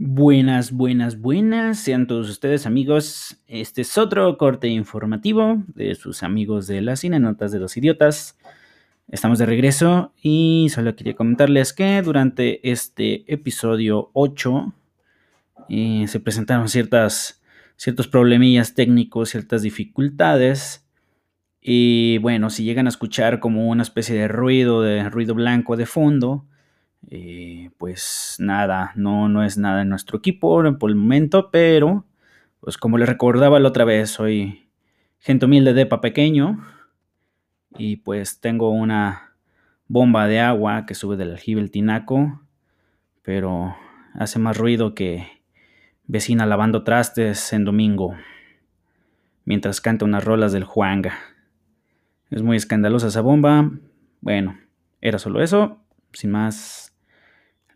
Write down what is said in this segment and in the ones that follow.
Buenas, buenas, buenas. Sean todos ustedes amigos. Este es otro corte informativo de sus amigos de las Cinenotas de los Idiotas. Estamos de regreso y solo quería comentarles que durante este episodio 8 eh, se presentaron ciertas, ciertos problemillas técnicos, ciertas dificultades. Y bueno, si llegan a escuchar como una especie de ruido, de ruido blanco de fondo, eh, pues nada, no, no es nada en nuestro equipo por el momento, pero pues como les recordaba la otra vez, soy gente humilde de pa pequeño y pues tengo una bomba de agua que sube del aljibe el tinaco, pero hace más ruido que vecina lavando trastes en domingo, mientras canta unas rolas del Juanga. Es muy escandalosa esa bomba. Bueno, era solo eso. Sin más,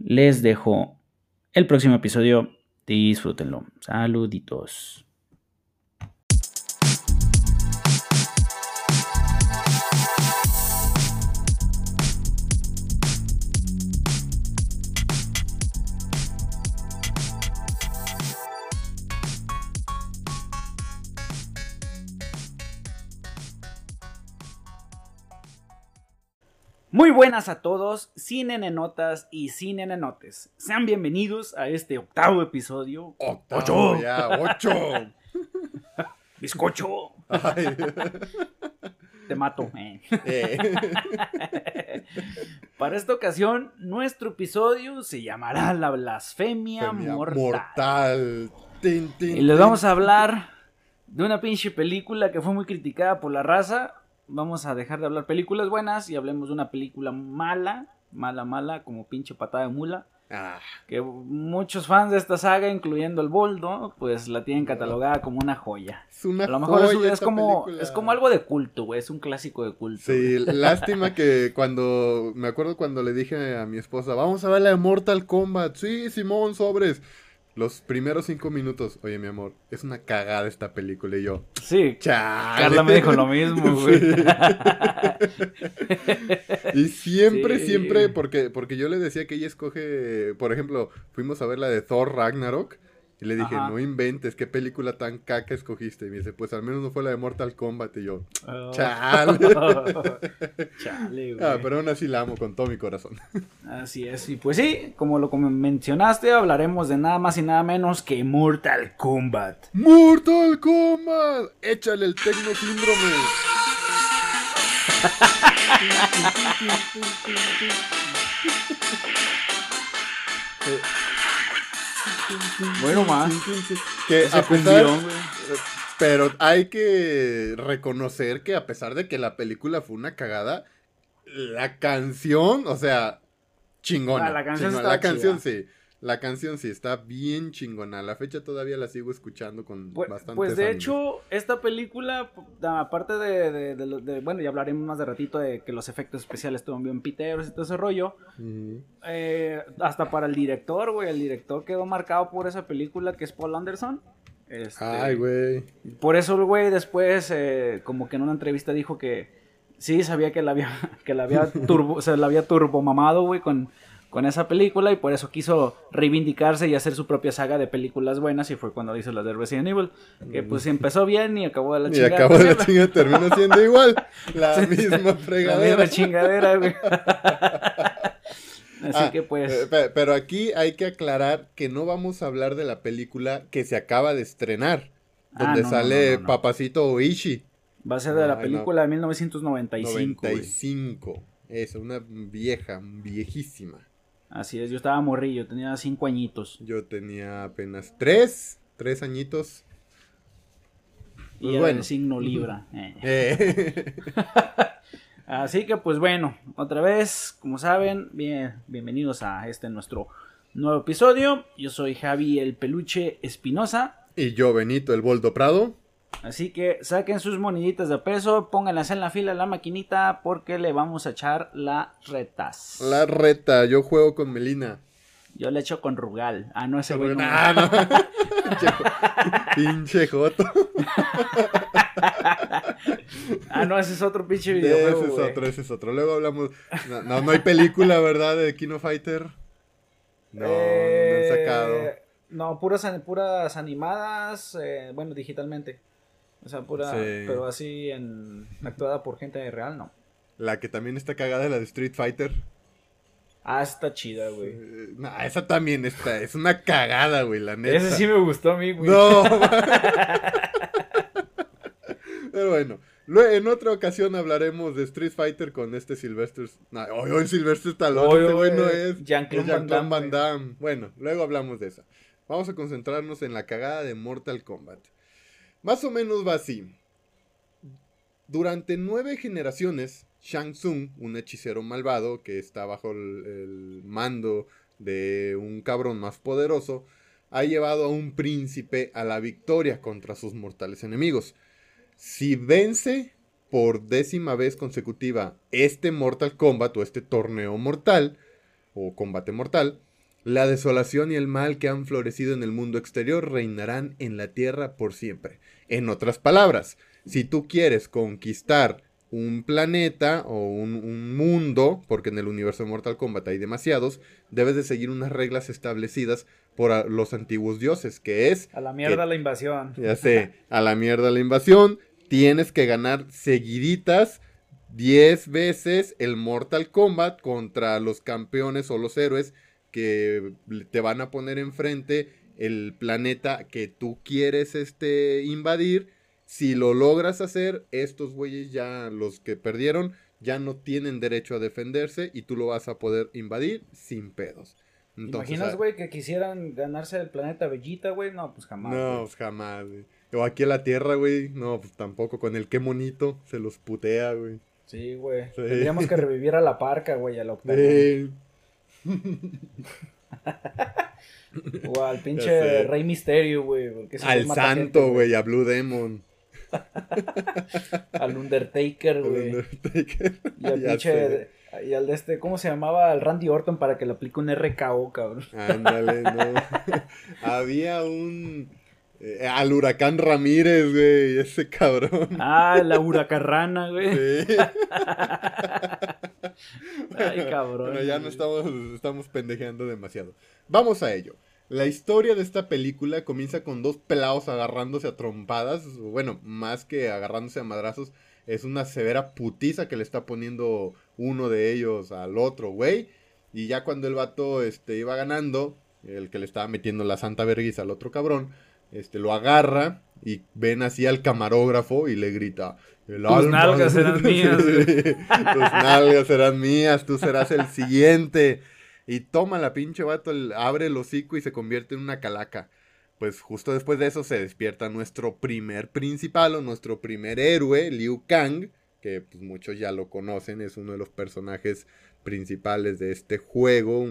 les dejo el próximo episodio. Disfrútenlo. Saluditos. Muy buenas a todos, cine nenotas y cine nenotes. Sean bienvenidos a este octavo episodio. ¡Ocho! Ya, ocho. Bizcocho. Ay. Te mato. eh. Eh. Para esta ocasión, nuestro episodio se llamará La blasfemia Femia mortal. Mortal. Tin, tin, Y les vamos a hablar de una pinche película que fue muy criticada por la raza. Vamos a dejar de hablar películas buenas y hablemos de una película mala, mala, mala, como pinche patada de mula. Ah, Que muchos fans de esta saga, incluyendo el Boldo, pues la tienen catalogada como una joya. es una A lo mejor es, joya es como, película. es como algo de culto, güey. Es un clásico de culto. Sí, lástima que cuando. Me acuerdo cuando le dije a mi esposa, vamos a ver la de Mortal Kombat. Sí, Simón, sobres. Los primeros cinco minutos, oye, mi amor, es una cagada esta película. Y yo, Sí, chale. Carla me dijo lo mismo, güey. Y siempre, Sí. siempre, porque, porque yo le decía que ella escoge, por ejemplo, fuimos a ver la de Thor Ragnarok. Y le dije, Ajá. no inventes, qué película tan caca escogiste. Y me dice, pues al menos no fue la de Mortal Kombat. Y yo, chale. Chale, güey. ah, pero aún así la amo con todo mi corazón. Así es, y pues sí, como lo mencionaste, hablaremos de nada más y nada menos que Mortal Kombat. ¡Mortal Kombat! Échale el Tecno Síndrome. Bueno, más. Que a pesar, pero hay que reconocer que a pesar de que la película fue una cagada, la canción, o sea, chingona. Ah, la canción chingona. está La canción chida. sí. La canción sí está bien chingona. A la fecha todavía la sigo escuchando con Pues, bastante pues de hecho, esta película, aparte de, de- de lo- de- bueno, ya hablaremos más de ratito de que los efectos especiales estuvieron bien piteros y todo ese rollo, eh, hasta para el director, güey, el director quedó marcado por esa película que es Paul Anderson. Este, Ay, güey. Por eso el güey después, eh, como que en una entrevista dijo que sí sabía que la había, que la había turbo, se la había turbomamado, güey, con, con esa película y por eso quiso reivindicarse y hacer su propia saga de películas buenas y fue cuando hizo la de Resident Evil, que pues empezó bien y acabó de la Y chingada. acabó de la también, chinga, terminó siendo igual. La misma La fregadera. misma chingadera, güey. Así Ah, que pues... eh, pe- pero aquí hay que aclarar que no vamos a hablar de la película que se acaba de estrenar. Ah, Donde no, sale no, no, no. Papacito Oishi. Va a ser de la película de 1995. güey. 95. Eso, una vieja, viejísima. Así es, yo estaba morrillo, tenía cinco añitos. Yo tenía apenas tres, tres añitos. Y Pues era bueno. de signo Libra. eh. Eh, Así que pues bueno, otra vez, como saben, bien, bienvenidos a este nuestro nuevo episodio. Yo soy Javi el Peluche Espinosa. y yo, Benito, el Boldo Prado. Así que saquen sus moneditas de peso, pónganlas en la fila la maquinita porque le vamos a echar las retas. La reta, yo juego con Melina. Yo le echo con Rugal. Ah, no, ese güey. no. Ah, no. Pinche jo- Pinche joto. ah, no, ese es otro pinche Ese videojuego. es otro, ese es otro. Luego hablamos. No, no, no hay película, ¿verdad? De Kino Fighter. No, no han sacado. Eh, No, puras, puras animadas, eh, bueno, digitalmente. O sea, pura, pero así en actuada por gente real, no. La que también está cagada, la de Street Fighter. Ah, está chida, güey. No, esa también está, es una cagada, güey, la neta. Ese sí me gustó a mí, güey. No. Pero bueno, en otra ocasión hablaremos de Street Fighter con este Sylvester. No, hoy, hoy Sylvester Stallone, este güey no es. Jean-Claude Van, Damme. Bueno, luego hablamos de esa. Vamos a concentrarnos en la cagada de Mortal Kombat. Más o menos va así. Durante nueve generaciones, Shang Tsung, un hechicero malvado que está bajo el, mando de un cabrón más poderoso, ha llevado a un príncipe a la victoria contra sus mortales enemigos. Si vence por décima vez consecutiva este Mortal Kombat o este torneo mortal o combate mortal, la desolación y el mal que han florecido en el mundo exterior reinarán en la tierra por siempre. En otras palabras, si tú quieres conquistar un planeta o un, mundo, porque en el universo de Mortal Kombat hay demasiados, debes de seguir unas reglas establecidas por los antiguos dioses, que es... A la mierda la invasión. Ya sé, a la mierda la invasión, tienes que ganar seguiditas 10 veces el Mortal Kombat contra los campeones o los héroes que te van a poner enfrente el planeta que tú quieres este, invadir si lo logras hacer, estos güeyes ya, los que perdieron, ya no tienen derecho a defenderse y tú lo vas a poder invadir sin pedos. ¿Imaginas, güey, que quisieran ganarse el planeta Bellita, güey? No, pues jamás. No, pues jamás, güey. O aquí a la Tierra, güey. No, pues tampoco. Con el qué monito se los putea, güey. Sí, güey. Tendríamos que revivir a la parca, güey, a la Sí. O al pinche Rey Misterio, güey. Al Santo, güey, a Blue Demon. al Undertaker, güey. Y al pinche. Y al de este, ¿cómo se llamaba? Al Randy Orton para que le aplique un RKO, cabrón. Ándale, no. Había un. Eh, al huracán Ramírez, güey, ese cabrón. Ah, la huracarrana, güey. Sí. Ay, cabrón. Bueno, ya no estamos, estamos pendejeando demasiado. Vamos a ello. La historia de esta película comienza con dos pelados agarrándose a trompadas. Bueno, más que agarrándose a madrazos, es una severa putiza que le está poniendo uno de ellos al otro, güey. Y ya cuando el vato este, iba ganando, el que le estaba metiendo la santa vergüenza al otro cabrón, este, lo agarra y ven así al camarógrafo y le grita: el Tus nalgas serán mías. Tus nalgas serán mías, tú serás el siguiente. Y toma la pinche vato, abre el hocico y se convierte en una calaca. Pues justo después de eso se despierta nuestro primer principal o nuestro primer héroe, Liu Kang, que pues muchos ya lo conocen, es uno de los personajes principales de este juego,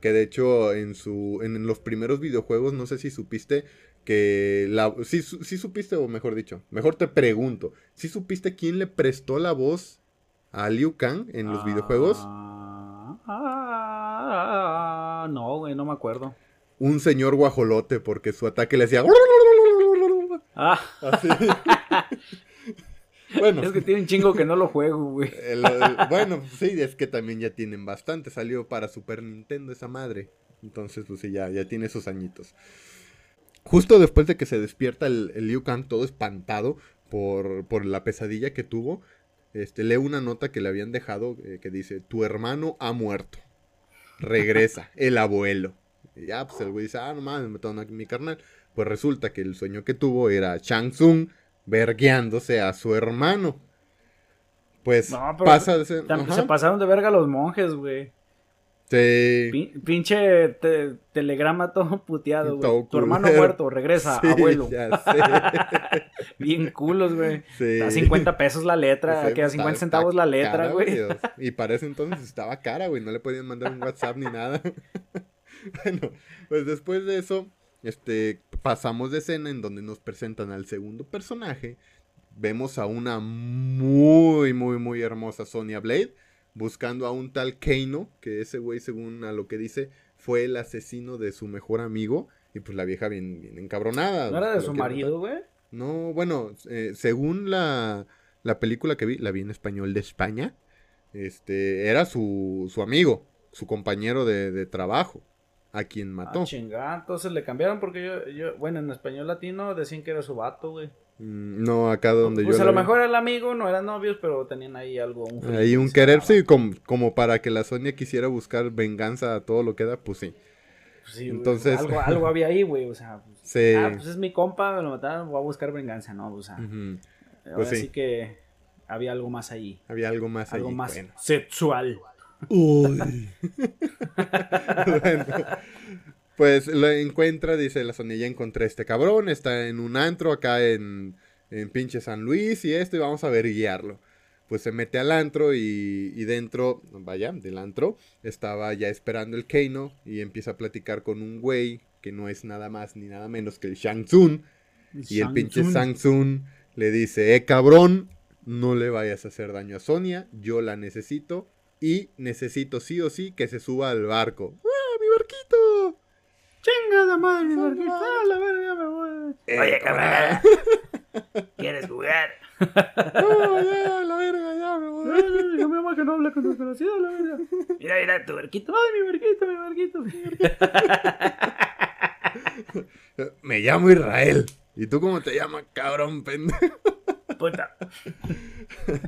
que de hecho en su en los primeros videojuegos no sé si supiste que la sí, sí supiste o mejor dicho, mejor te pregunto, ¿sí supiste quién le prestó la voz a Liu Kang en los videojuegos? Ah, no, güey, no me acuerdo. Un señor guajolote, porque su ataque le hacía. Ah. Así. bueno. Es que tiene un chingo que no lo juego, güey. bueno, sí, es que también ya tienen bastante. Salió para Super Nintendo esa madre. Entonces, pues sí, ya, ya tiene sus añitos. Justo después de que se despierta el, Liu Kang todo espantado por, por la pesadilla que tuvo, este, lee una nota que le habían dejado eh, que dice, tu hermano ha muerto. Regresa, el abuelo. Y ya, pues el güey dice, ah, no mames, me mataron aquí mi carnal. Pues resulta que el sueño que tuvo era Shang Tsung vergueándose a su hermano. Pues pasa de ser... Se pasaron de verga los monjes, güey. Sí. pinche telegrama todo puteado, güey. Tu hermano muerto, regresa, abuelo. Bien culos, güey. A 50 pesos la letra, que a 50 centavos la letra, güey. Y para ese entonces estaba cara, güey. No le podían mandar un WhatsApp ni nada. bueno, pues después de eso, este, pasamos de escena en donde nos presentan al segundo personaje. Vemos a una muy, muy, muy hermosa Sonia Blade buscando a un tal Keino, que ese güey, según a lo que dice, fue el asesino de su mejor amigo. Y pues la vieja bien, bien encabronada. ¿No era de su marido, güey? No, bueno, eh, según la, la película que vi, la vi en español de España, este, era su, su amigo, su compañero de, de trabajo. a quien mató. Ah, chingada, entonces le cambiaron porque yo, yo, bueno, en español latino decían que era su vato, güey. Mm, No, acá donde Pues yo a la lo vi. mejor era el amigo, no eran novios, pero tenían ahí algo. Un Ahí un querer, sí, como, como para que la Sonia quisiera buscar venganza a todo lo que da, pues sí. pues sí, güey, Entonces- Algo, algo había ahí, güey, o sea. pues, Sí. Ah, pues es mi compa, me lo mataron, voy a buscar venganza, ¿no? O sea, ahora Pues sí. que había algo más ahí. Había algo más Algo allí, más bueno. sexual. Bueno, pues lo encuentra, dice la Sonia, ya encontré a este cabrón, está en un antro acá en, en pinche San Luis y esto, y vamos a ver guiarlo. Pues se mete al antro y, y dentro, vaya, del antro, estaba ya esperando el Keino y empieza a platicar con un güey que no es nada más ni nada menos que el Shang Tsung. Y el pinche Shang Tsung le dice, eh cabrón, no le vayas a hacer daño a Sonia, yo la necesito y necesito sí o sí que se suba al barco. ¡Ah, mi barquito! Chingada madre, mi barquito. madre. Ah, la verga, ya me voy. Oye, camarada. ¿Quieres jugar? ¡No, ya, la verga, ya me voy! Yo mi mamá que no habla con desconocidos, la verga. Mira, mira, tu barquito. Ay, mi barquito, mi barquito. Me llamo Israel. ¿Y tú cómo te llamas, cabrón, pendejo? Puta.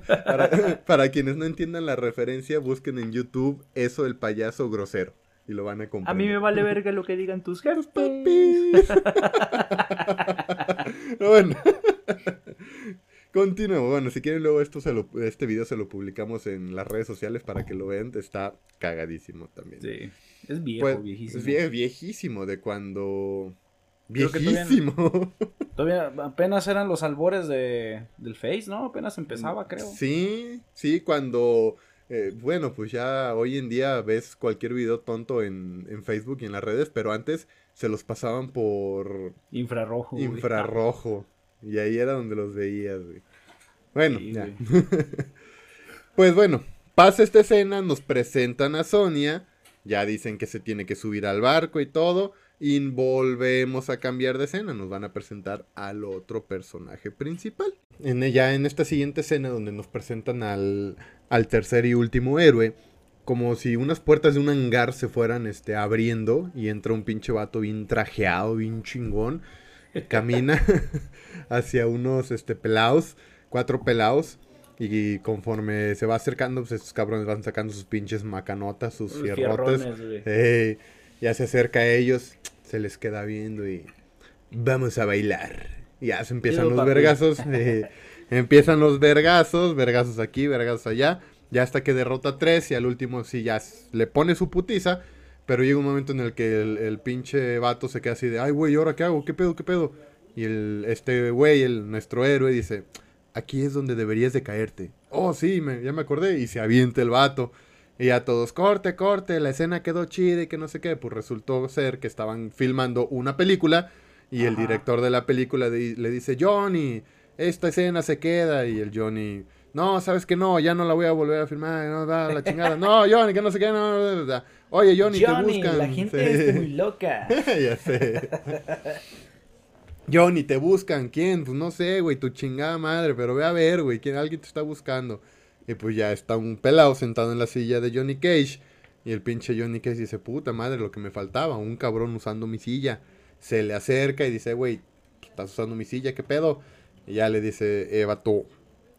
Para, para quienes no entiendan la referencia, busquen en YouTube eso el payaso grosero. Y lo van a A comprender. mí me vale verga lo que digan tus jefes. Papi. bueno. Continuemos. Bueno, si quieren luego esto se lo, este video se lo publicamos en las redes sociales para que lo vean. Está cagadísimo también. Sí. Es viejo, Pues, viejísimo. Es vie- viejísimo de cuando... Todavía Viejísimo. Todavía apenas eran los albores de, del Face, ¿no? Apenas empezaba, creo. Sí, sí, cuando... eh, bueno, pues ya hoy en día ves cualquier video tonto en, en Facebook y en las redes, pero antes se los pasaban por Infrarrojo. güey. infrarrojo. Y ahí era donde los veías, güey. Bueno, Sí, ya. güey. Pues bueno, pasa esta escena, nos presentan a Sonia, ya dicen que se tiene que subir al barco y todo, y volvemos a cambiar de escena, nos van a presentar al otro personaje principal. En, ya en esta siguiente escena donde nos presentan al, al tercer y último héroe, como si unas puertas de un hangar se fueran este, abriendo y entra un pinche vato bien trajeado, bien chingón, camina hacia unos este, pelados, cuatro pelados. Y conforme se va acercando, pues estos cabrones van sacando sus pinches macanotas, sus fierrotes. Ey, ya se acerca a ellos, se les queda viendo y vamos a bailar. Y ya se empiezan los papi. vergazos. eh, empiezan los vergazos, vergazos aquí, vergazos allá. Ya hasta que derrota a tres y al último sí ya le pone su putiza. Pero llega un momento en el que el, el pinche vato se queda así de, ay güey, ¿y ¿ahora qué hago? ¿Qué pedo? ¿Qué pedo? Y el, este güey, el, nuestro héroe, dice, aquí es donde deberías de caerte. Oh, sí, me- ya me acordé. Y se avienta el vato. Y ya todos, corte, corte, la escena quedó chida y que no sé qué. Pues resultó ser que estaban filmando una película y el director de la película le dice, Johnny, esta escena se queda. Y el Johnny, no, sabes que no, ya no la voy a volver a filmar, no, da la chingada. No, Johnny, que no sé qué, no, no, no, no. Oye, Johnny, te buscan. la gente Sí. es muy loca. ya sé. Johnny, te buscan. ¿Quién? Pues no sé, güey, tu chingada madre. Pero ve a ver, güey, ¿quién alguien te está buscando. Y pues ya está un pelado sentado en la silla de Johnny Cage. Y el pinche Johnny Cage dice, puta madre, lo que me faltaba. Un cabrón usando mi silla. Se le acerca y dice, güey, estás usando mi silla, ¿qué pedo? Y ya le dice, eh, vato,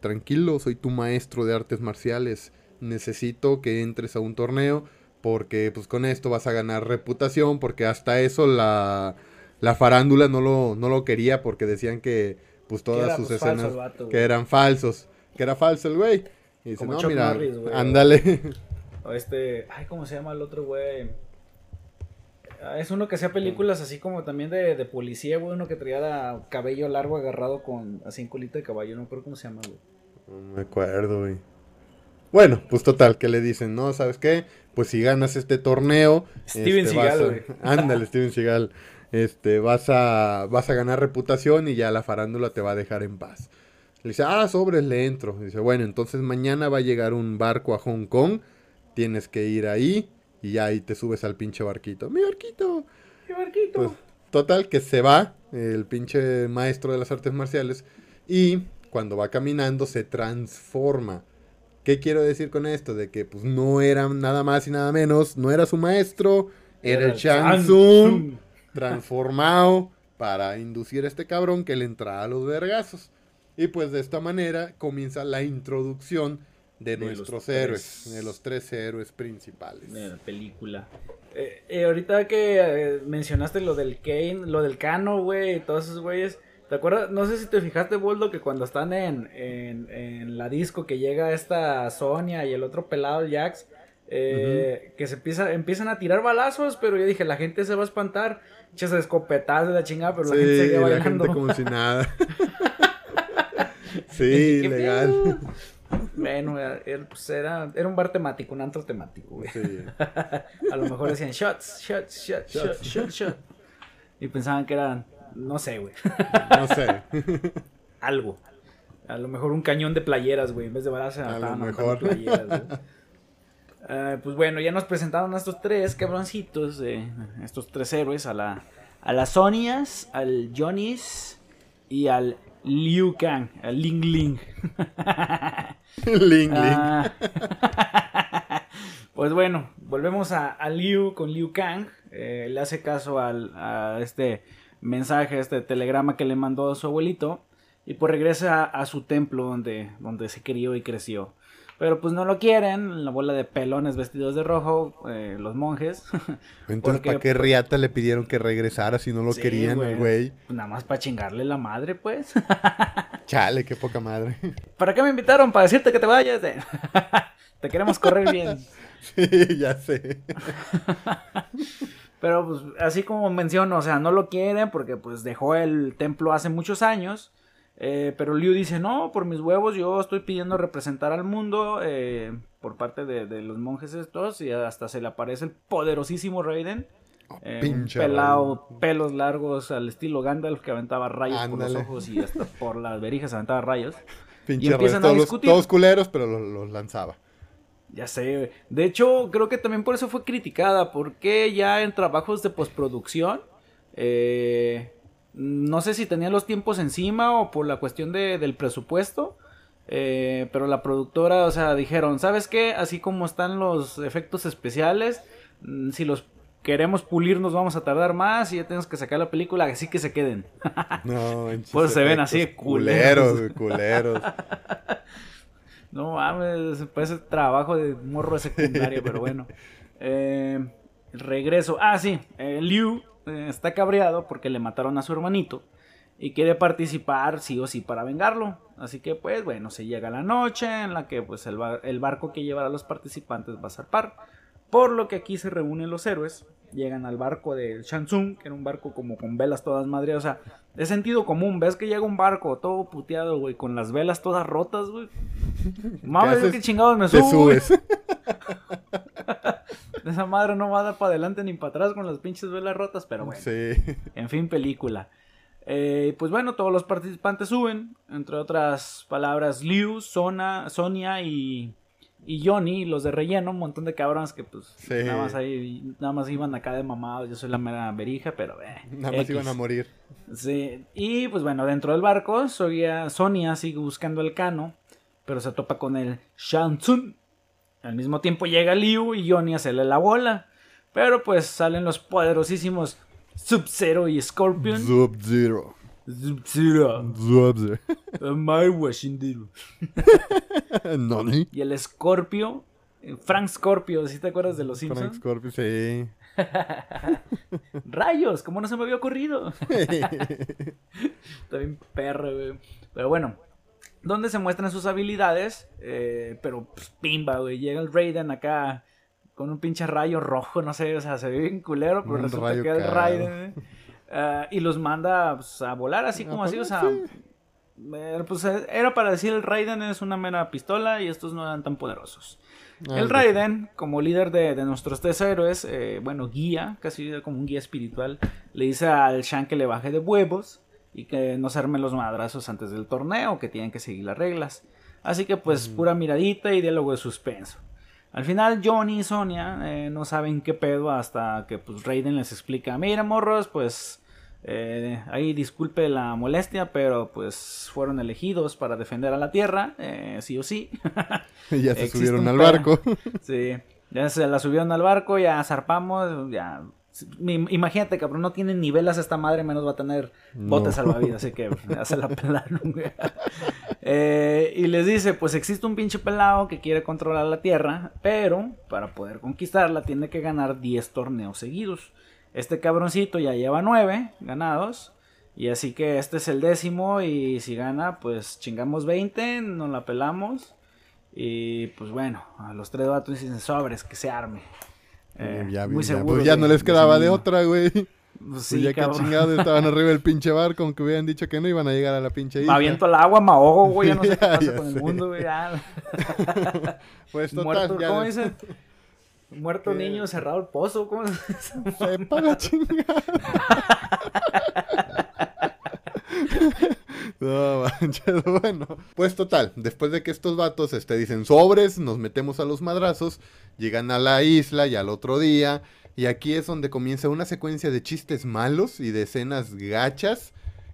tranquilo, soy tu maestro de artes marciales. Necesito que entres a un torneo porque pues con esto vas a ganar reputación porque hasta eso la, la farándula no lo, no lo quería porque decían que pues todas era, sus pues, escenas vato, que eran falsos, que era falso el güey. Y dice, Como no, Chuck mira, Norris, güey. ándale. O este, ay, ¿cómo se llama el otro güey? Ah, Es uno que hacía películas así como también de, de policía, güey, uno que traía la- cabello largo agarrado con así en colita de caballo, no creo cómo se llama, güey. No me acuerdo, güey. Bueno, pues total, que le dicen, no, ¿sabes qué? Pues si ganas este torneo... Steven este, Seagal, güey. Ándale, Steven Seagal. Este, vas a, vas a ganar reputación y ya la farándula te va a dejar en paz. Le dice, ah, sobres, le entro. Dice, bueno, entonces mañana va a llegar un barco a Hong Kong. Tienes que ir ahí y ya ahí te subes al pinche barquito. ¡Mi barquito! ¡Qué barquito! Pues, total, que se va el pinche maestro de las artes marciales y cuando va caminando se transforma. ¿Qué quiero decir con esto? De que pues no era nada más y nada menos, no era su maestro, era el Shang Tsung transformado para inducir a este cabrón que le entrara a los vergazos. Y pues de esta manera comienza la introducción de, nuestros héroes, de los tres héroes principales. De la película. Eh, eh, ahorita que eh, mencionaste lo del Kane, lo del Cano, güey, todos esos güeyes. ¿Te acuerdas? No sé si te fijaste, Boldo, que cuando están en, en, la disco que llega esta Sonia y el otro pelado, el Jax, que se empieza, empiezan a tirar balazos, pero yo dije, la gente se va a espantar. Echas escopetadas de la chingada, pero la gente sigue bailando. como si nada. sí, legal. Bueno, pues era, era, un bar temático, un antro temático, güey. a lo mejor decían shots, shots, shots, shots, shots, shots. Y pensaban que eran, no sé, güey. no sé. Algo. A lo mejor un cañón de playeras, güey. En vez de balas a lo mejor. playeras, güey. Uh, pues bueno, ya nos presentaron a estos tres cabroncitos, eh, estos tres héroes, a la, a las Sonias, al Johnny's y al Liu Kang, al Ling Ling. Ling Ling. Ah. pues bueno, volvemos a, Liu con Liu Kang. Eh, le hace caso al, a este mensaje, este telegrama que le mandó a su abuelito. Y pues regresa a, su templo donde, donde se crió y creció. Pero pues no lo quieren, la bola de pelones vestidos de rojo, eh, los monjes. Entonces, ¿para qué riata le pidieron que regresara si no lo querían, güey? Pues nada más para chingarle la madre, pues. Chale, qué poca madre. ¿Para qué me invitaron? Para decirte que te vayas. te queremos correr bien. sí, ya sé. Pero pues así como menciono, o sea, no lo quieren porque pues dejó el templo hace muchos años. Eh, pero Liu dice, no, por mis huevos yo estoy pidiendo representar al mundo eh, por parte de, los monjes estos y hasta se le aparece el poderosísimo Raiden. Oh, eh, pelado, pelos largos al estilo Gandalf que aventaba rayos por los ojos y hasta por las verijas aventaba rayos. y empiezan a discutir. todos culeros, pero los, lanzaba. Ya sé, de hecho creo que también por eso fue criticada, porque ya en trabajos de postproducción eh, no sé si tenía los tiempos encima o por la cuestión de, del presupuesto. Eh, pero la productora, o sea, dijeron, ¿sabes qué? Así como están los efectos especiales, mm, si los queremos pulir nos vamos a tardar más y ya tenemos que sacar la película, así que se queden. No, Pues se ven así culeros. Culeros, no mames, parece trabajo de morro secundario, pero bueno. Eh, regreso. Ah, sí, eh, Liu eh, está cabreado porque le mataron a su hermanito y quiere participar sí o sí para vengarlo. Así que pues bueno, se llega la noche en la que pues el, barco que llevará a los participantes va a zarpar. Por lo que aquí se reúnen los héroes, llegan al barco del Shansung, que era un barco como con velas todas madre, o sea, de sentido común, ves que llega un barco todo puteado, güey, con las velas todas rotas, güey. Mames, qué chingados me subo, Esa madre no va a dar para adelante ni para atrás con las pinches velas rotas, pero bueno. Sí. En fin, película. Eh, pues bueno, todos los participantes suben, entre otras palabras, Liu, Sona, Sonia y, y Johnny, los de relleno, un montón de cabrones que pues nada más ahí, nada más iban acá de mamados, yo soy la mera berija, pero eh, Nada más iban a morir. Sí, y pues bueno, dentro del barco, Sonia, Sonia sigue buscando el cano, pero se topa con el Shansun, al mismo tiempo llega Liu y Johnny hacerle la bola. Pero pues salen los poderosísimos Sub-Zero y Scorpion. Sub-Zero. My Washington. ¿Nani? Y el Scorpio. Eh, Frank Scorpio, ¿sí te acuerdas de los Simpsons? Frank Scorpio, sí. Rayos, ¿cómo no se me había ocurrido? Está bien perro, güey. Pero bueno, donde se muestran sus habilidades, eh, pero pues, pimba, güey. Llega el Raiden acá con un pinche rayo rojo, no sé, o sea, se ve bien culero, pero resulta que es el Raiden, uh, y los manda pues, a volar así como así, o sea, eh, pues era para decir el Raiden es una mera pistola y estos no eran tan poderosos. Ah, el Raiden, como líder de, de nuestros tres héroes, eh, bueno, guía, casi como un guía espiritual, le dice al Shan que le baje de huevos y que no se armen los madrazos antes del torneo, que tienen que seguir las reglas. Así que pues pura miradita y diálogo de suspenso. Al final Johnny y Sonia eh, no saben qué pedo hasta que pues Raiden les explica, mira morros, pues eh, ahí disculpe la molestia, pero pues fueron elegidos para defender a la Tierra, eh, sí o sí. ya se subieron al barco. sí, ya se la subieron al barco, ya zarpamos, ya Imagínate, cabrón, no tiene ni velas esta madre, menos va a tener botes salvavidas, así que hace la pelaron, eh, y les dice, pues existe un pinche pelado que quiere controlar la Tierra, pero para poder conquistarla tiene que ganar 10 torneos seguidos. Este cabroncito ya lleva 9 ganados, y así que este es el décimo, y si gana, pues chingamos 20, nos la pelamos. Y pues bueno, a los tres vatos dicen sobres, que se arme. Eh, ya, muy seguro. Pues ya no les quedaba de otra, güey. Pues, pues sí, ya que chingados estaban arriba del pinche barco, aunque hubieran dicho que no iban a llegar a la pinche isla. Me aviento el agua, me ahogo, güey, ya no sé qué pasa con el mundo, güey. pues total, Muerto, ¿Cómo dice? Muerto niño, cerrado el pozo, ¿cómo se Sepa la chingada. No, manches, bueno. Pues total, después de que estos vatos este, dicen sobres, nos metemos a los madrazos, llegan a la isla y al otro día. Y aquí es donde comienza una secuencia de chistes malos y de escenas gachas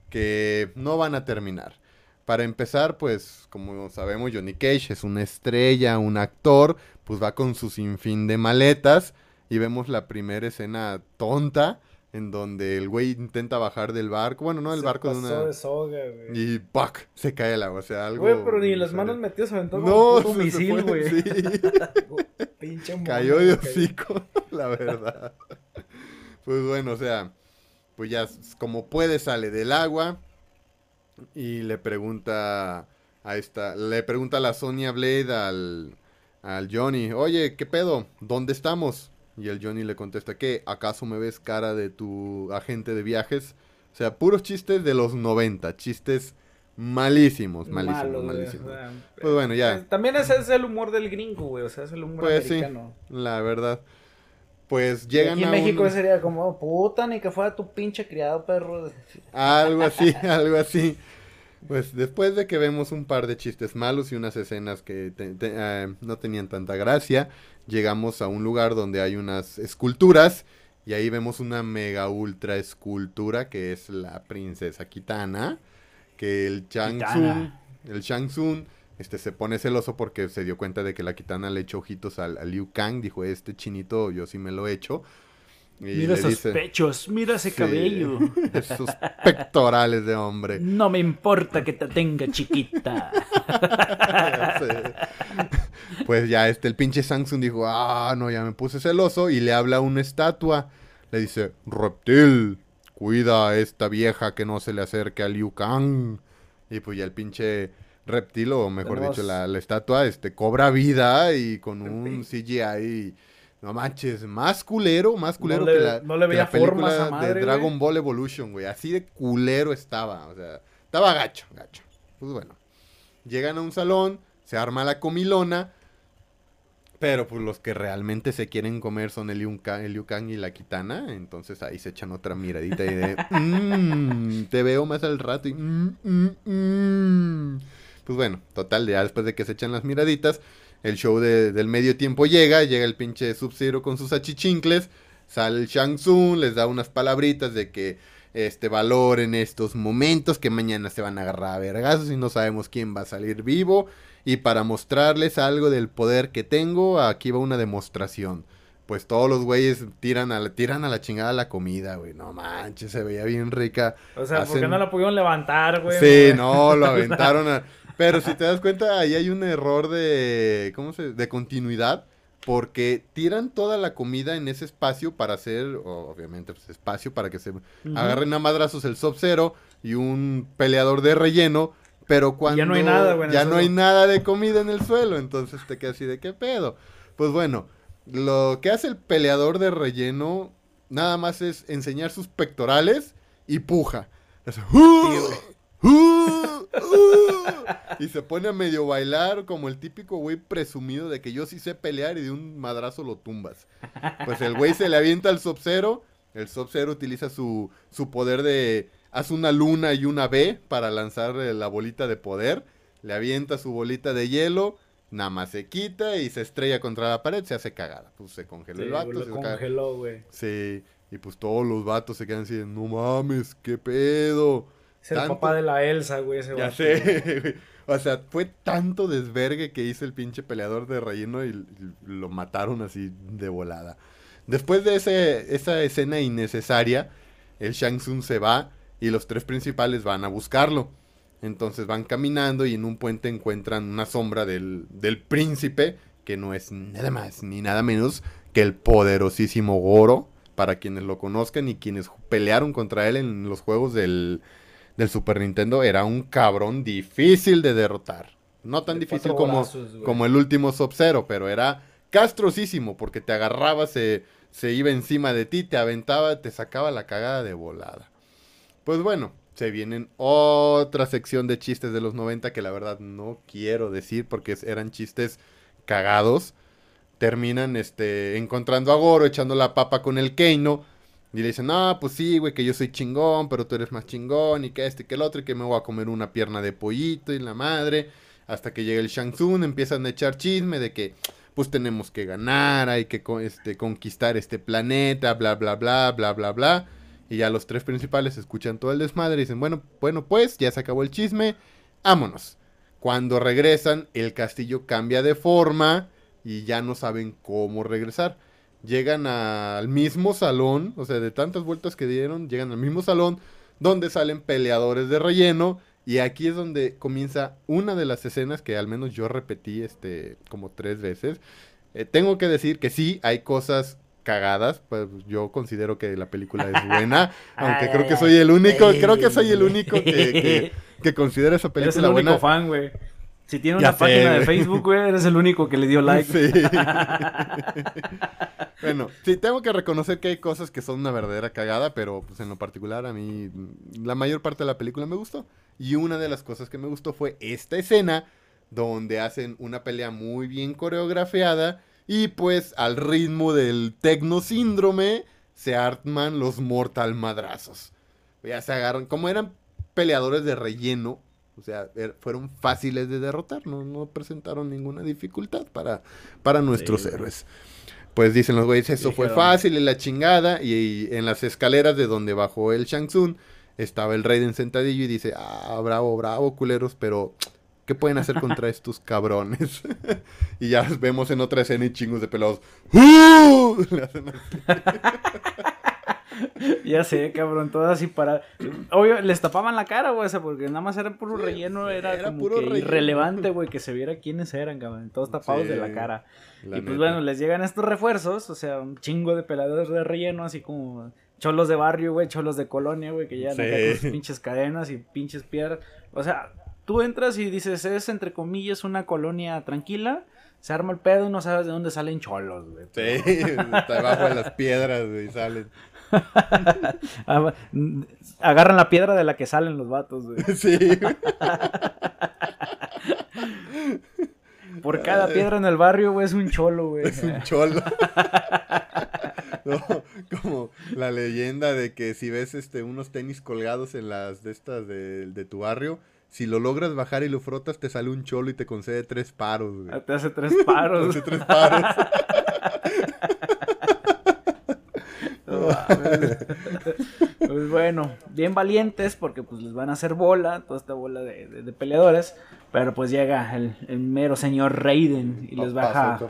que no van a terminar. Para empezar, pues como sabemos, Johnny Cage es una estrella, un actor, pues va con su sinfín de maletas y vemos la primera escena tonta en donde el güey intenta bajar del barco, bueno, no del barco de una de soga, güey. Y ¡pac! se cae el agua, o sea, algo Güey, pero ni las manos metidas aventó no, un misil, güey. Sí. Pinche Cayó de hocico, la verdad. pues bueno, o sea, pues ya como puede sale del agua y le pregunta a esta, le pregunta a la Sonia Blade al al Johnny, "Oye, ¿qué pedo? ¿Dónde estamos?" Y el Johnny le contesta, ¿qué? ¿Acaso me ves cara de tu agente de viajes? O sea, puros chistes de los 90, chistes malísimos, malísimos, malísimos. pues bueno, ya. Pues, también ese es el humor del gringo, güey, o sea, es el humor pues americano. Sí, la verdad. Pues llegan aquí en México sería como, puta, ni que fuera tu pinche criado, perro. Algo así, algo así. Pues después de que vemos un par de chistes malos y unas escenas que eh, no tenían tanta gracia, llegamos a un lugar donde hay unas esculturas y ahí vemos una mega ultra escultura que es la princesa Kitana, que el Shang Tsung, el Shang Tsung, este se pone celoso porque se dio cuenta de que la Kitana le echó ojitos al, Liu Kang, dijo, este chinito yo sí me lo he hecho. Mira esos pechos, mira ese cabello. Esos pectorales de hombre. No me importa que te tenga chiquita. pues ya este, el pinche Samsung dijo, ah, no, ya me puse celoso y le habla a una estatua. Le dice, reptil, cuida a esta vieja que no se le acerque a Liu Kang. Y pues ya el pinche reptil, o mejor dicho, la, estatua, este, cobra vida y con un CGI... No manches, más culero, más culero que la, no le veía película de Dragon Ball Evolution, güey. Así de culero estaba, o sea, estaba gacho, gacho. Pues bueno, llegan a un salón, se arma la comilona pero pues los que realmente se quieren comer son el Liu Kang, y la Kitana. Entonces ahí se echan otra miradita y de... Mmm, te veo más al rato y... Mm, mm, mm". Pues bueno, total, ya después de que se echan las miraditas, el show del medio tiempo llega. Llega el pinche Sub-Zero con sus achichincles. Sale el Shang Tsung, les da unas palabritas de que este valor en estos momentos, que mañana se van a agarrar a vergazos y no sabemos quién va a salir vivo. Y para mostrarles algo del poder que tengo, aquí va una demostración. Pues todos los güeyes tiran a la, tiran a la chingada la comida, güey. No manches, se veía bien rica. O sea, ¿por qué no la pudieron levantar, güey? Sí, no, lo aventaron a... Pero si te das cuenta, ahí hay un error de... ¿Cómo se...? De continuidad. Porque tiran toda la comida en ese espacio para hacer, obviamente, pues espacio para que se agarren a madrazos el Sub-Zero y un peleador de relleno pero cuando ya no hay nada, ya no hay nada de comida en el suelo, entonces te quedas así de qué pedo. Pues bueno, lo que hace el peleador de relleno nada más es enseñar sus pectorales y puja. Y se pone a medio bailar como el típico güey presumido de que yo sí sé pelear y de un madrazo lo tumbas. Pues el güey se le avienta al Sub-Zero. El Sub-Zero utiliza su, su poder de Haz una luna y una B para lanzar eh, la bolita de poder. Le avienta su bolita de hielo. Nada más se quita y se estrella contra la pared. Se hace cagada. Pues se congeló el vato. Se congeló, güey. Sí. Y pues todos los vatos se quedan así no mames, qué pedo. Es el papá de la Elsa, güey, ese Ya sé, O sea, fue tanto desvergue que hizo el pinche peleador de relleno y lo mataron así de volada. Después de ese, esa escena innecesaria, el Shang Tsung se va y los tres principales van a buscarlo. Entonces van caminando y en un puente encuentran una sombra del, del príncipe, que no es nada más ni nada menos que el poderosísimo Goro, para quienes lo conozcan y quienes pelearon contra él en los juegos del, del Super Nintendo, era un cabrón difícil de derrotar. No tan difícil como, como el último Sub-Zero, pero era castrosísimo porque te agarraba, se, se iba encima de ti, te aventaba, te sacaba la cagada de volada. Pues bueno, se vienen otra sección de chistes de los 90 que la verdad no quiero decir porque eran chistes cagados. Terminan este, encontrando a Goro, echando la papa con el Keino. Y le dicen, no, pues sí, güey, que yo soy chingón, pero tú eres más chingón, y que este, que el otro, y que me voy a comer una pierna de pollito y la madre. Hasta que llega el Shang Tsung, empiezan a echar chisme de que, pues tenemos que ganar, hay que este, conquistar este planeta, bla, bla, bla, bla, bla, bla. Y ya los tres principales escuchan todo el desmadre y dicen, bueno, bueno, pues ya se acabó el chisme, vámonos. Cuando regresan, el castillo cambia de forma y ya no saben cómo regresar. Llegan al mismo salón, o sea, de tantas vueltas que dieron, llegan al mismo salón donde salen peleadores de relleno y aquí es donde comienza una de las escenas que al menos yo repetí este como tres veces. Eh, tengo que decir que sí, hay cosas cagadas, pues yo considero que la película es buena, aunque creo que soy el único, creo que soy el único que, que, considera esa película Eres el único fan, güey. Si tiene una página de Facebook, güey, eres el único que le dio like. Sí. bueno, sí, tengo que reconocer que hay cosas que son una verdadera cagada, pero pues en lo particular a mí la mayor parte de la película me gustó. Y una de las cosas que me gustó fue esta escena donde hacen una pelea muy bien coreografiada y pues al ritmo del tecno síndrome se arman los mortal madrazos. Ya se agarran, como eran peleadores de relleno, o sea, er, fueron fáciles de derrotar, no, no presentaron ninguna dificultad para, para nuestros héroes. Pues dicen los güeyes, eso fue fácil y la chingada. Y, en las escaleras de donde bajó el Shang Tsung estaba el rey en sentadillo y dice, ah, bravo, bravo, culeros, pero ¿Qué pueden hacer contra estos cabrones? y ya vemos en otra escena y chingos de pelados. ya sé, cabrón, todas así para. Obvio, les tapaban la cara, güey, porque nada más era puro relleno, era, como puro que irrelevante, güey, que se viera quiénes eran, cabrón, todos tapados de la cara. y pues bueno, les llegan estos refuerzos, o sea, un chingo de peladores de relleno, así como cholos de barrio, güey, cholos de colonia, güey, que ya sí. con sus pinches cadenas y pinches piedras. O sea, tú entras y dices, es entre comillas una colonia tranquila, se arma el pedo y no sabes de dónde salen cholos, güey. Sí, está debajo de las piedras, güey, salen. Ah, agarran la piedra de la que salen los vatos, güey. Sí. Por cada piedra en el barrio, güey, es un cholo, güey. Es un cholo. como la leyenda de que si ves este unos tenis colgados en las de estas de, de tu barrio, si lo logras bajar y lo frotas, te sale un cholo y te concede tres paros, güey. Te hace tres paros. te hace tres paros. pues bueno, bien valientes porque pues les van a hacer bola, toda esta bola de, peleadores. Pero pues llega el, mero señor Raiden y les baja.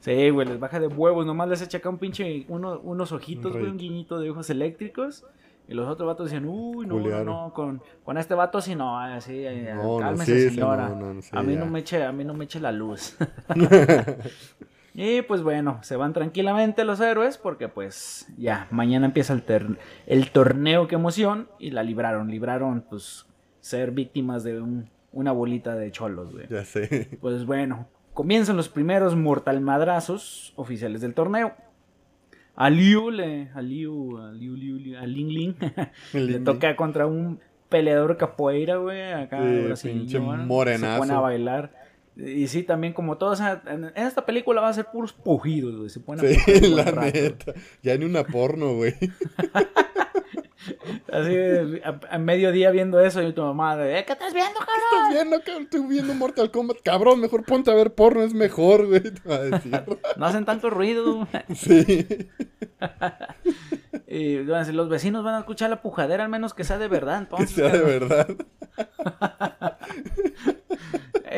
Sí, güey, les baja de huevos. Nomás les echa acá un pinche, unos ojitos, güey, un guiñito de ojos eléctricos. Y los otros vatos decían, uy, no, no, no, con, con este vato sí no, así, eh, cálmese señora. a mí no me eche, a mí no me eche la luz. y pues bueno, se van tranquilamente los héroes porque pues ya, mañana empieza el, el torneo, qué emoción, y la libraron, libraron pues ser víctimas de un, una bolita de cholos, güey. Ya sé. Pues bueno, comienzan los primeros mortal madrazos oficiales del torneo. A Liu, le, a Liu, a Liu, Liu, a Ling Ling, le toca contra un peleador capoeira, güey, acá sí, morenazo. Se pone a bailar. Y sí, también como todos, en, esta película va a ser puros pujidos, güey. Se pone a sí, la neta. Ya ni una porno, güey. Así, a, mediodía viendo eso y tu mamá, ¿eh? ¿qué estás viendo, cabrón? ¿Qué estás viendo, cabrón? Estoy viendo Mortal Kombat. Cabrón, mejor ponte a ver porno, es mejor, güey. no hacen tanto ruido. sí. y los vecinos van a escuchar la pujadera, al menos que sea de verdad. Entonces, que sea de verdad.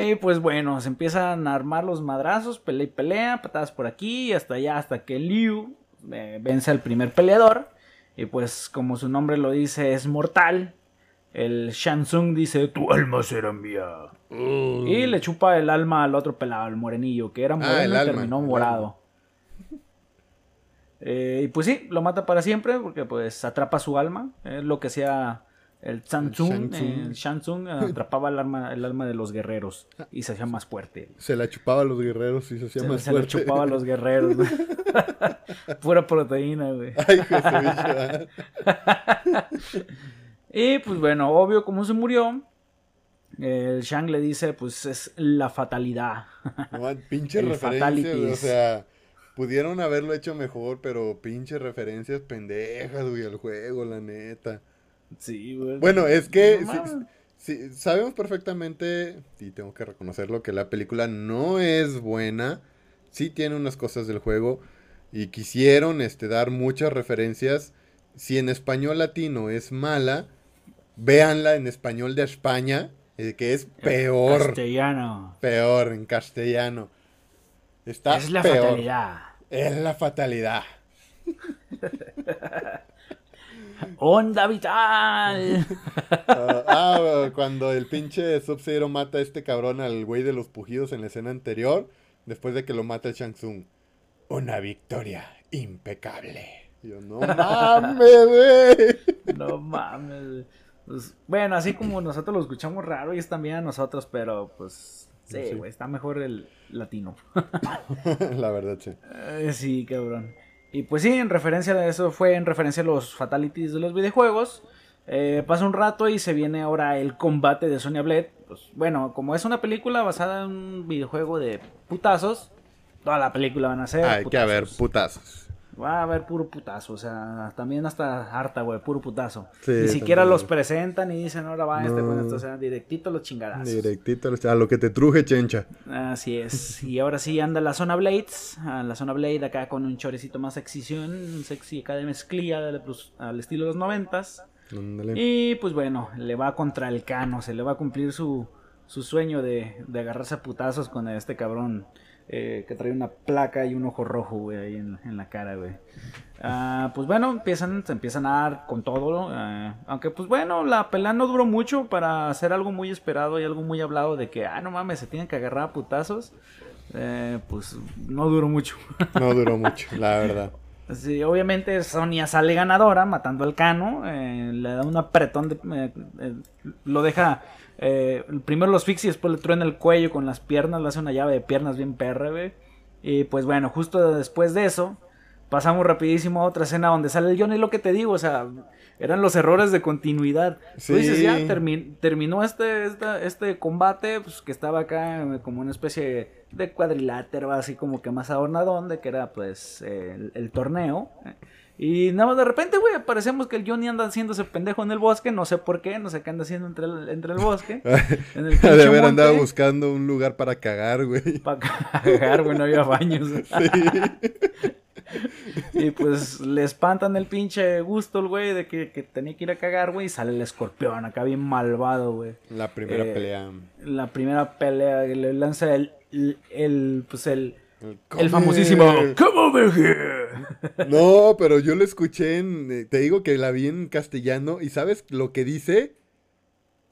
y pues bueno, se empiezan a armar los madrazos, pelea y pelea, patadas por aquí y hasta allá, hasta que Liu eh, vence al primer peleador. Y pues como su nombre lo dice, es mortal. El Shansung dice, tu alma será mía. Y le chupa el alma al otro pelado, el morenillo, que era Ah, moreno y alma, terminó morado. Eh, y pues sí, lo mata para siempre porque pues atrapa su alma. Es lo que hacía el Shansung. Shansung. eh, El Shansung atrapaba el alma, el alma de los guerreros y se hacía más fuerte. Se la chupaba a los guerreros y se hacía Se, más se le fuerte. chupaba a los guerreros. güey. Pura proteína, güey. Ay, ah. Y pues bueno, obvio como se murió, el Shang le dice, pues es la fatalidad. No, pinche güey, o sea, pudieron haberlo hecho mejor, pero pinche referencias pendejas, güey, al juego, la neta. Sí, güey. Bueno, es que No sí- mames. sí, sabemos perfectamente, y tengo que reconocerlo, que la película no es buena, sí tiene unas cosas del juego, y quisieron este, dar muchas referencias. Si en español latino es mala, véanla en español de España, eh, que es peor. Castellano. Peor en castellano. Está es la peor. fatalidad. Es la fatalidad. Onda vital. Ah, ah, cuando el pinche Sub-Zero mata a este cabrón al güey de los pujidos en la escena anterior, después de que lo mata el Shang Tsung. Una victoria impecable. Yo, no mames, güey. no mames. Pues, bueno, así como nosotros lo escuchamos raro, ellos también a nosotros, pero pues sí, Sí. güey, está mejor el latino. La verdad, sí. Sí, cabrón. Y pues sí, en referencia a eso fue en referencia a los fatalities de los videojuegos. Eh, pasa un rato y se viene ahora el combate de Sonya Blade. Pues bueno, como es una película basada en un videojuego de putazos, toda la película van a ser. Hay que haber putazos. Va a haber puro putazo, o sea, también hasta harta, güey, puro putazo. Sí, Ni siquiera también, los presentan y dicen, ahora va este con esto, o sea, directito los chingadazos. Directito a lo que te truje, chencha. Así es. Y ahora sí anda la zona Blades. ah, La zona Blade acá con un chorecito más sexición. Un sexy acá de mezclilla de- pues, al estilo de los noventas. Y pues bueno, le va contra el cano. Se le va a cumplir su, su sueño de, de agarrarse a putazos con este cabrón. Eh, que trae una placa y un ojo rojo, güey, ahí en, la cara, güey. Ah, pues bueno, empiezan, se empiezan a dar con todo. ah, aunque pues bueno, la pelea no duró mucho para hacer algo muy esperado y algo muy hablado de que, ah, no mames, se tienen que agarrar a putazos. Eh, pues no duró mucho. No duró mucho, la verdad. Obviamente Sonia sale ganadora matando al Cano, eh, le da un apretón, de, eh, eh, lo deja, primero los asfixia y después le truena el cuello con las piernas, le hace una llave de piernas bien perra. Y pues bueno, justo después de eso, pasamos rapidísimo a otra escena donde sale el Johnny, lo que te digo, o sea, eran los errores de continuidad. Tú dices, Sí. ya termi- terminó este, esta- este combate, pues que estaba acá eh, como una especie de cuadrilátero, así como que más adornadón, de que era pues el, el torneo. eh. Y nada más de repente, güey, aparecemos que el Johnny anda haciéndose pendejo en el bosque, no sé por qué, no sé qué anda haciendo entre el, entre el bosque. En el de haber andado buscando un lugar para cagar, güey. Pa' cagar, güey, no había baños. Sí. Y pues le espantan el pinche gusto el güey de que, que tenía que ir a cagar, güey, y sale el escorpión acá bien malvado, güey. La primera Eh, pelea. La primera pelea le lanza el, el, el, pues el, El, el famosísimo "Come". Over here. No, pero yo lo escuché en. eh, Te digo que la vi en castellano. ¿Y sabes lo que dice?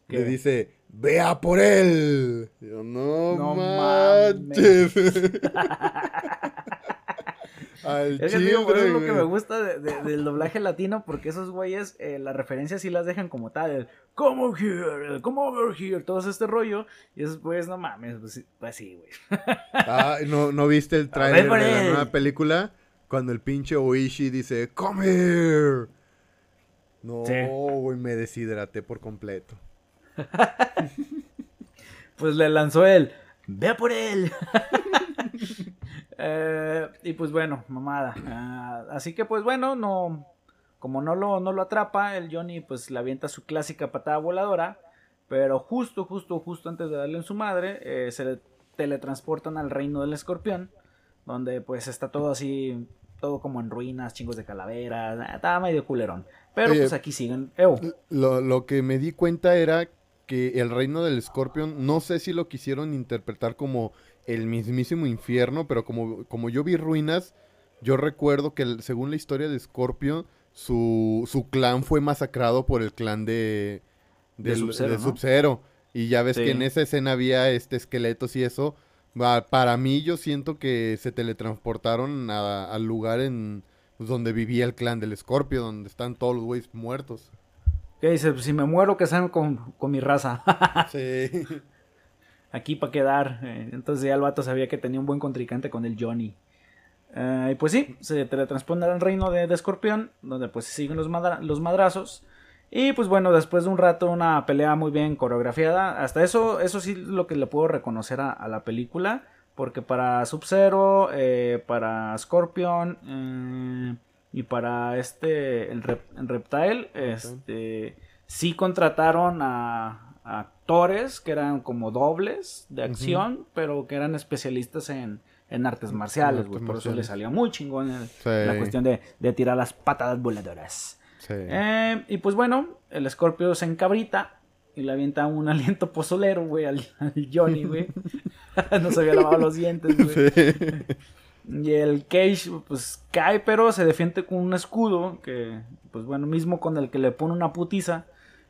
¿Qué? Le dice: ¡Vea por él! Yo, no, No manches. Al Es que te digo, por eso es lo que me gusta de- de- del doblaje latino, porque esos güeyes, eh, las referencias sí las dejan como tal, el come over here, come over here, todo este rollo, y esos güeyes, no mames, pues, sí, pues sí, güey. Ah, ¿no, ¿no viste el tráiler por de la nueva película? Cuando el pinche Oishi dice, ¡Come here! No, Sí. güey, me deshidraté por completo. Pues le lanzó él, ve por él. Eh, y pues bueno, mamada. Ah, así que pues bueno, no, como no lo, no lo atrapa, el Johnny pues le avienta su clásica patada voladora. Pero justo, justo, justo antes de darle en su madre, eh, se le teletransportan al reino del escorpión. Donde pues está todo así, todo como en ruinas, chingos de calaveras. ah, Estaba medio culerón. Pero Oye, pues aquí siguen. Lo, lo que me di cuenta era que el reino del Scorpion, no sé si lo quisieron interpretar como el mismísimo infierno, pero como, como yo vi ruinas, yo recuerdo que según la historia de Scorpio, su, su clan fue masacrado por el clan de, de, Sub-Zero. Y ya ves que en esa escena había este esqueletos y eso. Para mí yo siento que se teletransportaron al lugar en pues, donde vivía el clan del Scorpio, donde están todos los güeyes muertos. ¿Qué dice? Pues, si me muero, que sean con, con mi raza. sí. Aquí para quedar. Eh, entonces ya el vato sabía que tenía un buen contrincante con el Johnny. Eh, y pues sí, se teletranspone al reino de, de Escorpión, donde pues siguen los, los madrazos. Y pues bueno, después de un rato, una pelea muy bien coreografiada. Hasta eso, eso sí lo que le puedo reconocer a, la película. Porque para Sub-Zero, eh, para Scorpion eh, y para este, el, Reptile, este, sí contrataron a, actores que eran como dobles de acción, pero que eran especialistas en, en artes marciales, Por eso le salió muy chingón la cuestión de, de, tirar las patadas voladoras. Eh, y pues bueno, el Scorpio se encabrita y le avienta un aliento pozolero, güey, al, Johnny, güey. no se había lavado los dientes, güey. Y el Cage, pues cae, pero se defiende con un escudo que, pues bueno, mismo con el que le pone una putiza,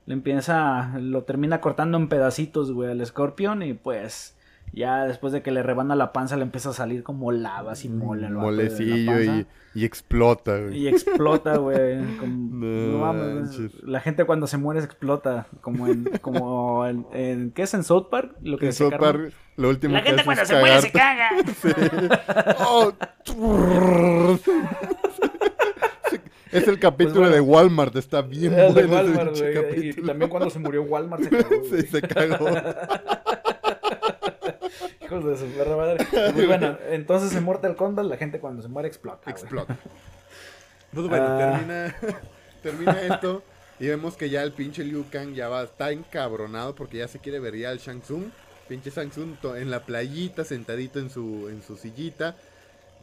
le empieza, lo termina cortando en pedacitos, güey, al Scorpion y pues ya después de que le rebana la panza le empieza a salir como lava, así mole. Molecillo y, y, explota, güey. Y explota, güey. no, la gente cuando se muere se explota. Como en, como en, ¿qué es en South Park? Lo que en South Park, lo último La gente cuando se muere se caga. Oh, es el capítulo pues de Walmart, está bien bueno. De Walmart, y también cuando se murió Walmart se cagó. sí, se cagó. Hijos de su perra madre. Muy bueno, entonces en Mortal Kombat la gente cuando se muere explota. Explota. Pues bueno, ah. termina, termina esto y vemos que ya el pinche Liu Kang ya va, está encabronado porque ya se quiere ver ya al Shang Tsung. Pinche Shang Tsung en la playita, sentadito en su, en su sillita.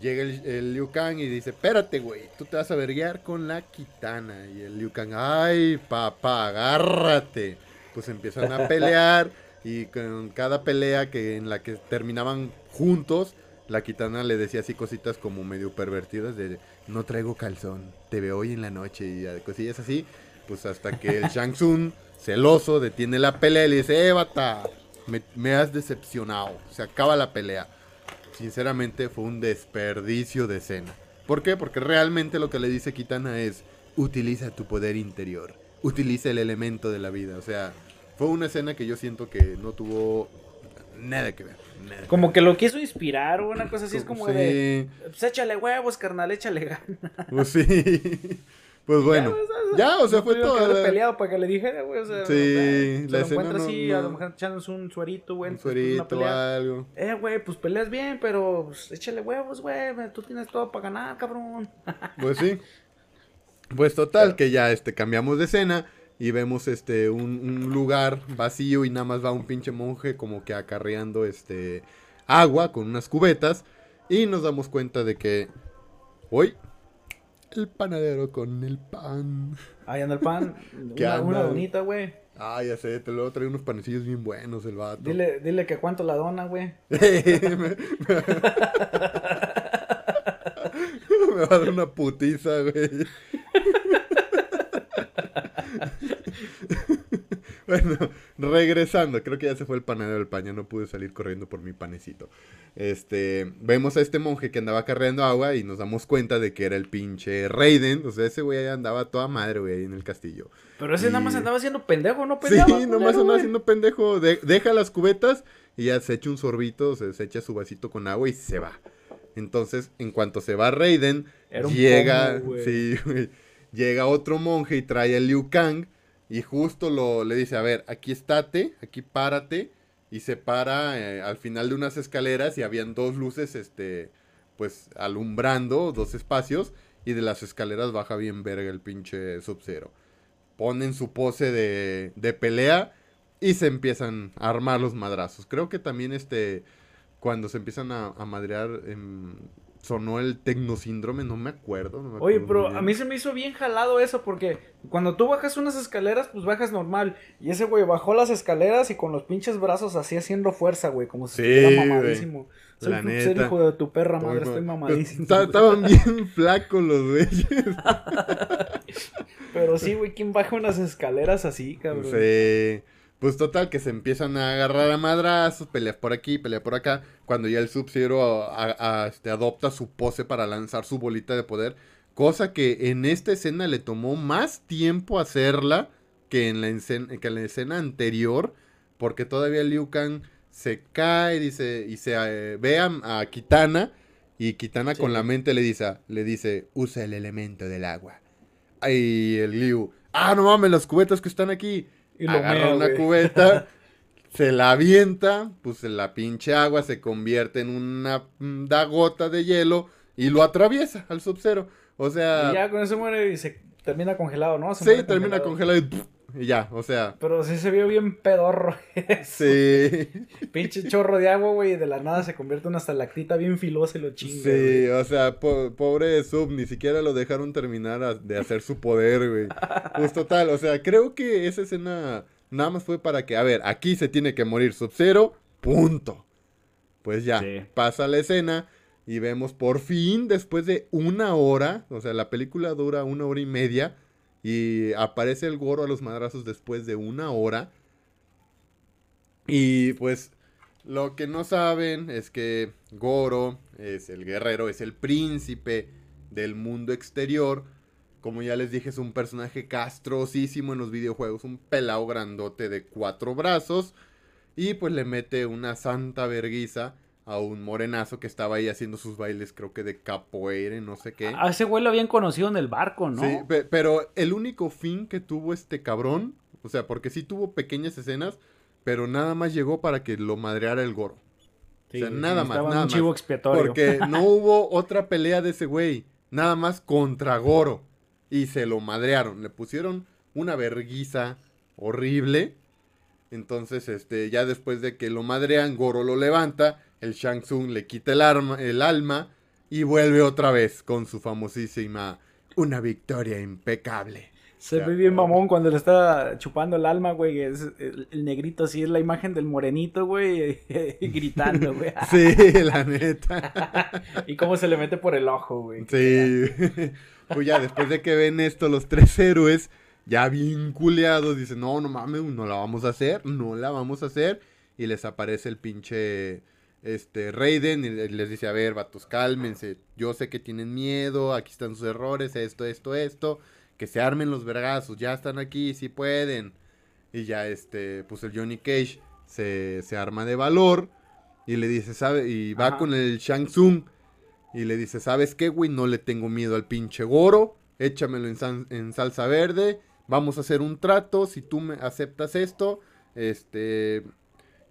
Llega el, Liu Kang y dice, espérate, güey, tú te vas a verguiar con la kitana. Y el Liu Kang, ay, papá, agárrate. Pues empiezan a pelear. Y con cada pelea que en la que terminaban juntos, la Kitana le decía así cositas como medio pervertidas de no traigo calzón, te veo hoy en la noche y cosillas así. Pues hasta que el Shang Tsung, celoso, detiene la pelea y le dice, eh, bata, me, me has decepcionado, se acaba la pelea. Sinceramente fue un desperdicio de escena. ¿Por qué? Porque realmente lo que le dice Kitana es, utiliza tu poder interior, utiliza el elemento de la vida, o sea fue una escena que yo siento que no tuvo nada que ver. como que lo quiso inspirar o una cosa así, es como de, pues échale huevos, carnal, échale ganas. Pues sí. Pues bueno, ya, o sea, fue todo. Que peleado para que le dijera, güey, o sea, sí, la se lo encuentra así, a lo mejor echándose un suerito, güey. Un suerito o algo. Eh, güey, pues peleas bien, pero pues, échale huevos, güey, tú tienes todo para ganar, cabrón. Pues sí. Pues total, que ya este cambiamos de escena y vemos este un, lugar vacío y nada más va un pinche monje como que acarreando este agua con unas cubetas y nos damos cuenta de que hoy el panadero con el pan. Ahí anda el pan. una, una donita, güey. Ah, ya sé, te lo trae unos panecillos bien buenos el vato. Dile, dile que cuánto la dona, güey. me, me va a dar una putiza, güey. bueno, regresando, creo que ya se fue el panadero del paño, no pude salir corriendo por mi panecito. Este, vemos a este monje que andaba carreando agua y nos damos cuenta de que era el pinche Raiden, o sea, ese güey andaba toda madre, güey, ahí en el castillo. Pero ese nada más andaba haciendo pendejo, ¿no? Peleaba, sí, nomás andaba haciendo pendejo, deja las cubetas y ya se echa un sorbito, se, se echa su vasito con agua y se va. Entonces, en cuanto se va Raiden, llega, sí, llega otro monje y trae a Liu Kang y justo lo, le dice, a ver, aquí estate, aquí párate. Y se para eh, al final de unas escaleras y habían dos luces, este, pues, alumbrando dos espacios. Y de las escaleras baja bien verga el pinche Sub-Zero. Ponen su pose de, de pelea y se empiezan a armar los madrazos. Creo que también este cuando se empiezan a, a madrear, sonó el tecnosíndrome, no me acuerdo. no me Oye, acuerdo pero a mí se me hizo bien jalado eso porque cuando tú bajas unas escaleras, pues bajas normal. Y ese güey bajó las escaleras y con los pinches brazos así haciendo fuerza, güey, como si Sí, estuviera güey. mamadísimo. Soy La ser hijo de tu perra madre, estoy mamadísimo. Estaban bien flacos los güeyes. Pero sí, güey, ¿quién baja unas escaleras así, cabrón? Sí. Pues total, que se empiezan a agarrar a madrazos, peleas por aquí, pelea por acá. Cuando ya el a- a- este, adopta su pose para lanzar su bolita de poder. Cosa que en esta escena le tomó más tiempo hacerla que en la, escena, que en la escena anterior. Porque todavía Liu Kang se cae dice, y se eh, ve a, a Kitana. Y Kitana Sí. con la mente le dice, le dice, usa el elemento del agua. Y el Liu, ah, no mames, las cubetas que están aquí. Y lo agarra mea, una güey. cubeta, se la avienta, pues la pinche agua se convierte en una mm, da gota de hielo y lo atraviesa al Sub-Zero. O sea, Y ya con eso muere y se termina congelado, ¿no? Se sí, termina congelado y, ¡puf! Y ya, o sea, Pero sí se vio bien pedorro. eso. sí, Pinche chorro de agua, güey, y de la nada se convierte en una estalactita bien filosa y lo chinga. sí, güey. o sea, po- pobre Sub, ni siquiera lo dejaron terminar a- de hacer su poder, güey. Pues total, o sea, creo que esa escena nada más fue para que, a ver, aquí se tiene que morir Sub-Zero, punto. Pues ya, Sí. pasa la escena y vemos por fin, después de una hora, o sea, la película dura una hora y media y aparece el Goro a los madrazos después de una hora. Y pues lo que no saben es que Goro es el guerrero, es el príncipe del mundo exterior. Como ya les dije, es un personaje castrosísimo en los videojuegos, un pelao grandote de cuatro brazos. Y pues le mete una santa verguiza a un morenazo que estaba ahí haciendo sus bailes, creo que de capoeira, no sé qué. A ese güey lo habían conocido en el barco, ¿no? Sí, pe- pero el único fin que tuvo este cabrón, o sea, porque sí tuvo pequeñas escenas, pero nada más llegó para que lo madreara el Goro. Sí, o sea, nada más, nada un chivo más. expiatorio. Porque no hubo otra pelea de ese güey, nada más contra Goro. Y se lo madrearon, le pusieron una verguiza horrible. Entonces, este, ya después de que lo madrean, Goro lo levanta, el Shang Tsung le quita el, arma, el alma y vuelve otra vez con su famosísima una victoria impecable. Se ve bien mamón cuando le está chupando el alma, güey. Es el, el negrito así es la imagen del morenito, güey, gritando, güey. Sí, la neta. y cómo se le mete por el ojo, güey. Sí. Pues ya después de que ven esto los tres héroes, ya bien culeados, dicen, no, no mames, no la vamos a hacer, no la vamos a hacer. Y les aparece el pinche este Raiden y les dice, a ver, vatos, cálmense. Yo sé que tienen miedo, aquí están sus errores, esto, esto, esto. Que se armen los vergazos, ya están aquí, sí pueden. Y ya este, pues el Johnny Cage se, se arma de valor y le dice, ¿sabe? Y va Ajá. con el Shang Tsung y le dice, ¿sabes qué, güey? No le tengo miedo al pinche Goro. Échamelo en, san- en salsa verde. Vamos a hacer un trato. Si tú me aceptas esto, este...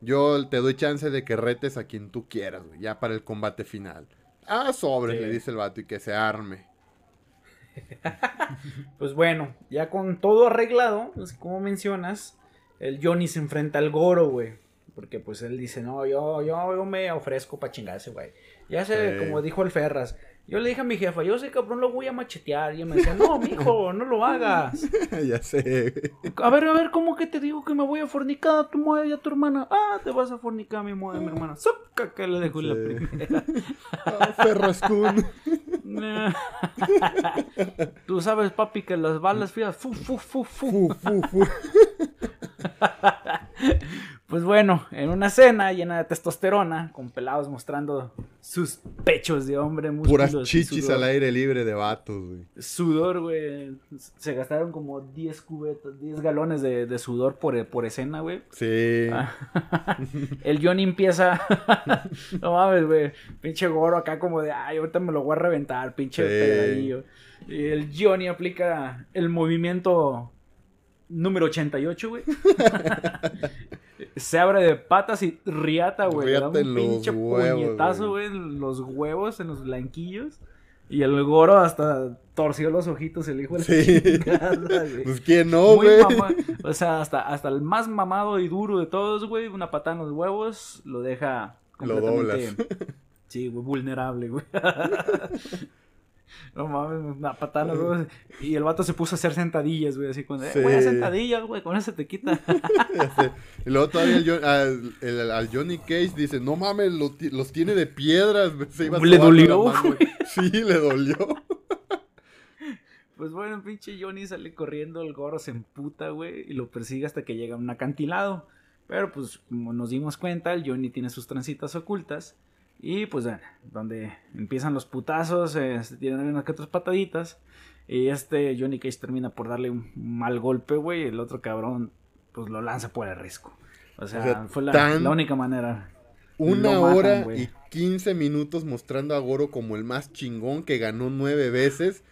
Yo te doy chance de que retes a quien tú quieras, güey. Ya para el combate final. Ah, sobre, Sí. le dice el vato. Y que se arme. Pues bueno, ya con todo arreglado, pues como mencionas, el Johnny se enfrenta al Goro, güey. Porque pues él dice, no, yo, yo, yo me ofrezco para chingarse, güey. Ya sé, Sí. como dijo el Ferras. Yo le dije a mi jefa, yo sé cabrón lo voy a machetear. Y ella me decía, no, mijo, no lo hagas. ya sé. A ver, a ver, ¿cómo que te digo que me voy a fornicar a tu madre y a tu hermana? Ah, te vas a fornicar a mi madre y a mi hermana. Soca que le dejo la Sí. primera. Ah, Ferrascún. Nah. Tú sabes, papi, que las balas frías. Fu, fu, fu, fu. Fu, fu, fu. Pues bueno, en una cena llena de testosterona, con pelados mostrando sus pechos de hombre, Puras chichis sudor. al aire libre de vatos, güey. Sudor, güey. Se gastaron como 10 cubetas, 10 galones de, de sudor por, por escena, güey. Sí. Ah. El Johnny empieza. no mames, güey. Pinche goro acá, como de, ay, ahorita me lo voy a reventar, pinche Sí. Y el Johnny aplica el movimiento número 88, güey. Se abre de patas y riata, güey. Le da un pinche huevos, puñetazo, güey, en los huevos, en los blanquillos. Y el goro hasta torció los ojitos, el hijo de la Sí. chingada, güey. Pues quién no, Muy güey. mama- O sea, hasta, hasta el más mamado y duro de todos, güey, una patada en los huevos, lo deja Lo doblas. Sí, güey, vulnerable, güey. No mames, una patada, güey. Y el vato se puso a hacer sentadillas, güey, así con, eh, Sí. voy a sentadillas, güey, con eso te quita. Y luego todavía el al, el- al Johnny Cage dice, no mames, lo los tiene de piedras. Se iba Le dolió, mano. Sí, le dolió. Pues bueno, pinche Johnny sale corriendo, el gorro se emputa, güey, y lo persigue hasta que llega a un acantilado. Pero pues, como nos dimos cuenta, el Johnny tiene sus trancitas ocultas. Y pues, bueno, donde empiezan los putazos, eh, se tienen unas que otras pataditas. Y este Johnny Cage termina por darle un mal golpe, güey. Y el otro cabrón, pues lo lanza por el risco. O sea, O sea, fue la, única manera. Una hora y 15 minutos mostrando a Goro como el más chingón que ganó nueve veces.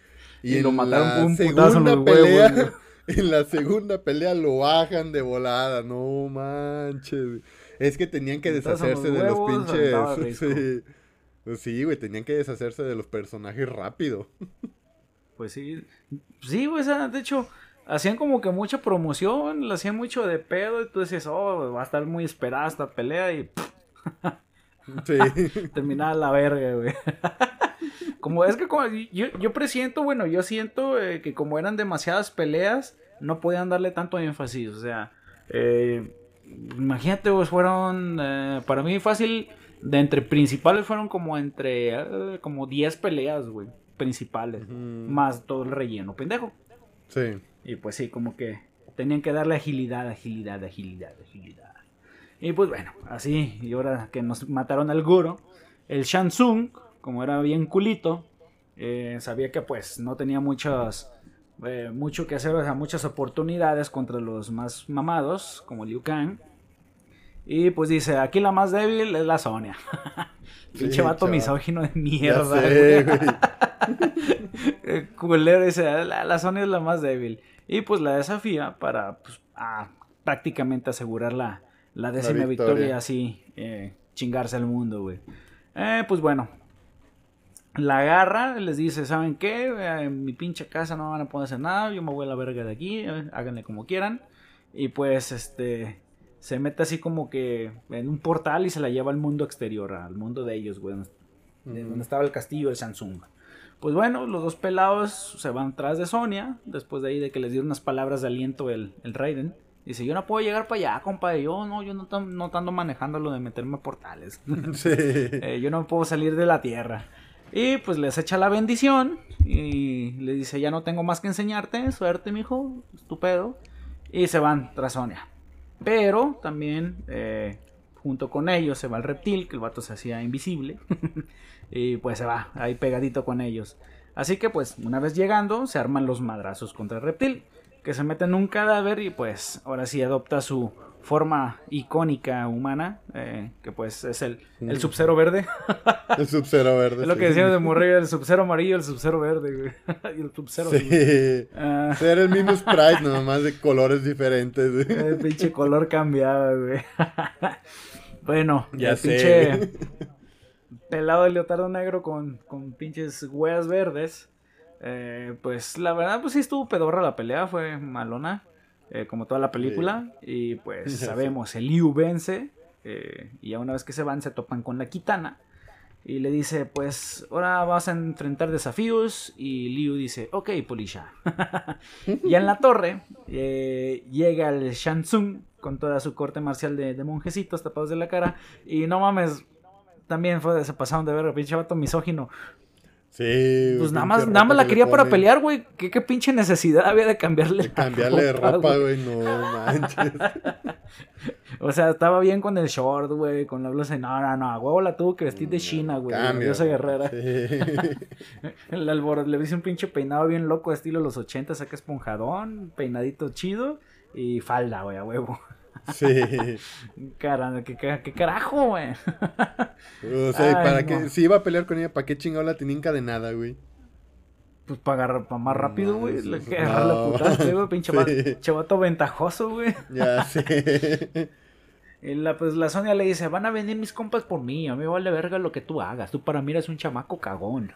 Y, Y lo en mataron la un putazo en segunda los pelea, en la segunda pelea lo bajan de volada, no manches. Es que tenían que los deshacerse de los pinches. Sí. Pues sí, güey, tenían que deshacerse de los personajes rápido. Pues sí. Sí, güey, o sea, de hecho, hacían como que mucha promoción, le hacían mucho de pedo, y tú decías, oh, va a estar muy esperada esta pelea, y Sí. terminaba la verga, güey. como es que como, yo, yo presiento, bueno, yo siento eh, que como eran demasiadas peleas, no podían darle tanto énfasis, o sea, eh, imagínate, pues fueron, eh, para mí fácil, de entre principales fueron como entre, eh, como 10 peleas, güey, principales, más todo el relleno, pendejo. Sí. Y pues sí, como que tenían que darle agilidad, agilidad, agilidad, agilidad. Y pues bueno, así, y ahora que nos mataron al Goro, el Shansung, como era bien culito, eh, sabía que pues no tenía muchas, eh, mucho que hacer, o sea, muchas oportunidades contra los más mamados, como Liu Kang. Y pues dice, aquí la más débil es la Sonia. Pinche Sí, vato misógino de mierda. sé, güey. culero dice, la, la Sony es la más débil. Y pues la desafía para pues, a prácticamente asegurar la, la décima victoria. victoria. y así eh, chingarse al mundo, güey. Eh, pues bueno. La agarra, les dice, ¿saben qué? En mi pinche casa no van a poder hacer nada, yo me voy a la verga de aquí, eh, háganle como quieran. Y pues este se mete así como que en un portal y se la lleva al mundo exterior, al mundo de ellos, güey, donde- donde estaba el castillo de Samsung. Pues bueno, los dos pelados se van tras de Sonia, después de ahí de que les dio unas palabras de aliento el, el Raiden. Dice, yo no puedo llegar para allá, compa. Yo no, yo no, no ando manejando lo de meterme a portales. Sí. Eh, yo no puedo salir de la tierra. Y pues les echa la bendición y le dice, ya no tengo más que enseñarte, suerte, mijo, estupendo. Y se van tras Sonia. Pero también eh, junto con ellos se va el reptil, que el vato se hacía invisible. y pues se va ahí pegadito con ellos. Así que pues una vez llegando se arman los madrazos contra el reptil. Que se mete en un cadáver y pues ahora sí adopta su forma icónica humana. eh, que pues es el, el Sub-Zero verde. El Sub-Zero verde. Es lo sí. que decíamos de Morrillo, el Sub-Zero amarillo, el Sub-Zero verde, y el Sub-Zero. Sí. Ah, Era el mismo sprite, nada más de colores diferentes. güey. el pinche color cambiaba, güey. bueno, Ya el sé. pinche pelado de leotardo negro con, con pinches hueas verdes. eh, pues la verdad, pues sí estuvo pedorra la pelea, fue malona. Eh, como toda la película. Y pues sabemos, el Liu vence. eh, y ya una vez que se van, se topan con la Kitana. Y le dice, pues ahora vas a enfrentar desafíos. Y Liu dice, ok, Polisha. y en la torre eh, llega el Shansung con toda su corte marcial de, de monjecitos tapados de la cara. Y no mames, también fue, se pasaron de ver, pinche vato misógino. Sí. Pues nada más, nada más la que quería para pelear, güey. ¿Qué, qué pinche necesidad había de cambiarle De cambiarle de la ropa, güey? No manches. O sea, estaba bien con el short, güey, con la blusa. No, no, no, a huevo la tuvo que vestir de China, güey. diosa guerrera. Sí. El alboroto, le hice un pinche peinado bien loco, estilo los 80, saca esponjadón, peinadito chido y falda, güey, a huevo. Sí. Caramba, ¿qué, carajo, güey? O sea, Ay, ¿para no. qué? Si iba a pelear con ella, ¿para qué chingado la tenía encadenada, güey? Pues para agarrar pa' más rápido, No, güey. eso Le que agarrar la no. güey, pinche Sí. ventajoso, güey. Ya. Y la, pues la Sonia le dice, van a venir mis compas por mí, a mí vale verga lo que tú hagas, tú para mí eres un chamaco cagón.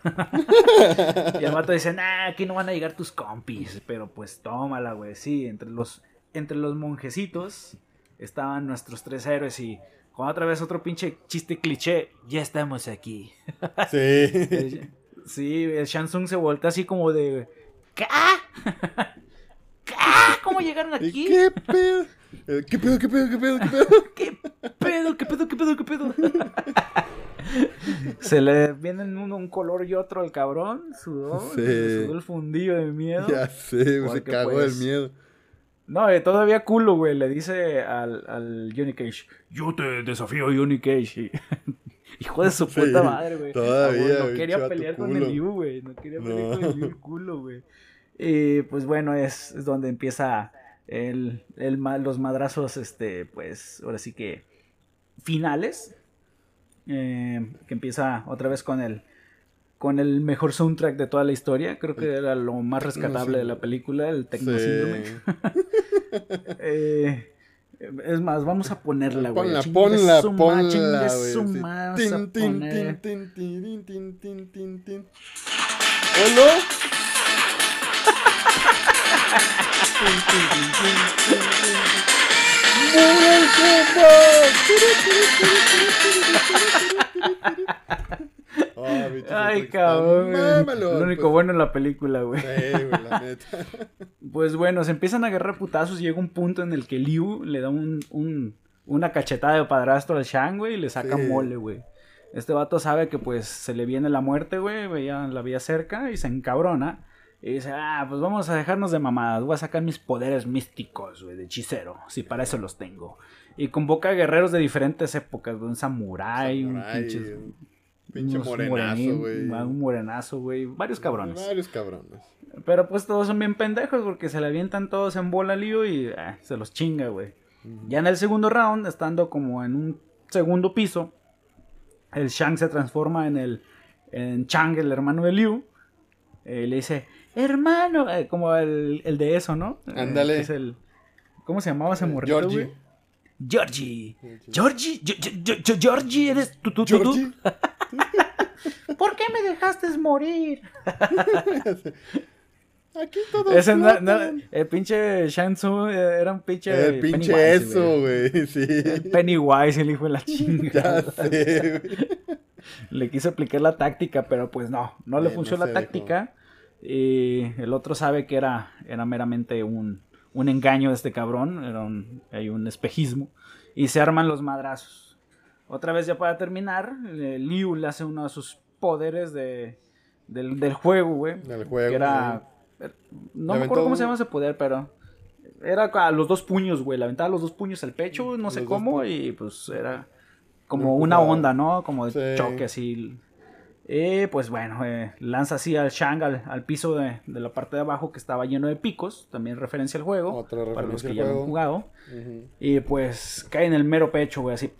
y el vato dice, nah, aquí no van a llegar tus compis, pero pues tómala, güey, sí, entre los, entre los monjecitos estaban nuestros tres héroes y Con otra vez otro pinche chiste cliché. Ya estamos aquí. Sí. Sí, el Shansung se voltea así como de. ¿Qué? ¿Qué? ¿Cómo llegaron ¿Y aquí? qué pedo? Eh, ¿Qué pedo, qué pedo, qué pedo, qué pedo? ¿Qué pedo? ¿Qué pedo? ¿Qué pedo? ¿Qué pedo? Se le vienen uno un color y otro al cabrón, sudó, Sí. sudó el fundillo de miedo. Ya sé, se cagó pues, del miedo. No, eh, todavía culo, güey, le dice al, al Johnny Cage, yo te desafío Johnny Cage. Y- Hijo de su Sí, puta madre, güey. todavía, No quería pelear con el Liu, güey. No quería pelear No. con el el culo, güey. Y pues bueno, es, es donde empieza el, el los madrazos, este, pues, ahora sí que finales. eh, que empieza otra vez con el con el mejor soundtrack de toda la historia. Creo que era lo más rescatable de la película, el Tecno Síndrome. Sí. Eh, es más, vamos a ponerla, güey. Ponla, ponla, su ma- ponla, chingue güey. su sí. ma- vamos a Tin, tin, poner- tin, tin, tin, tin, tin, tin, tin, tin. ¿Hola? Ah, Ay, cabrón. mámalo, Lo único pues. bueno en la película, güey. Sí, güey, la neta. Pues bueno, se empiezan a agarrar putazos y llega un punto en el que Liu le da un, un- una cachetada de padrastro al Shang, güey, y le saca Sí. mole, güey. Este vato sabe que pues se le viene la muerte, güey, veía la vía cerca y se encabrona. Y dice, ah, pues vamos a dejarnos de mamadas, voy a sacar mis poderes místicos, güey, de hechicero, si para eso los tengo. Y convoca a guerreros de diferentes épocas, güey, un samurái, Samurai, un pinche unos morenazo, güey. Un morenazo, güey, varios cabrones. Varios cabrones. Pero pues todos son bien pendejos porque se le avientan todos en bola lío y eh, se los chinga, güey. Ya en el segundo round, estando como en un segundo piso, el Shang se transforma en el en Chang, el hermano de Liu. Eh, le dice, hermano, eh, como el, el de eso, ¿no? Eh, Ándale. es el, ¿Cómo se llamaba ese morrito, Georgie. güey? Georgie. Georgie. Yo- Georgie, eres tú, tú, tú, tú. Georgie. ¿Por qué me dejaste morir? Aquí todo Ese no- flotan. no, el pinche Shang Tsung eh, era un pinche. El pinche Pennywise, eso, güey. Sí. Pennywise, el hijo de la chinga. Ya sé, güey. Le quiso aplicar la táctica, pero pues no, no le Sí, funcionó no la táctica. Y el otro sabe que era, era meramente un, un engaño de este cabrón, era un, hay un espejismo. Y se arman los madrazos. Otra vez ya para terminar, eh, Liu le hace uno de sus poderes de, del, del juego, güey. Del juego, Que era... No Le me acuerdo cómo se llama ese poder, pero... Era a los dos puños, güey. Le aventaba los dos puños al pecho, no sé Los cómo, y pues era como una onda, ¿no? Como de Sí. choque así. Y pues bueno, eh, lanza así al Shang al, al piso de, de la parte de abajo que estaba lleno de picos, también referencia al juego, Otra para los referencia que ya lo han jugado. Y pues cae en el mero pecho, güey, así.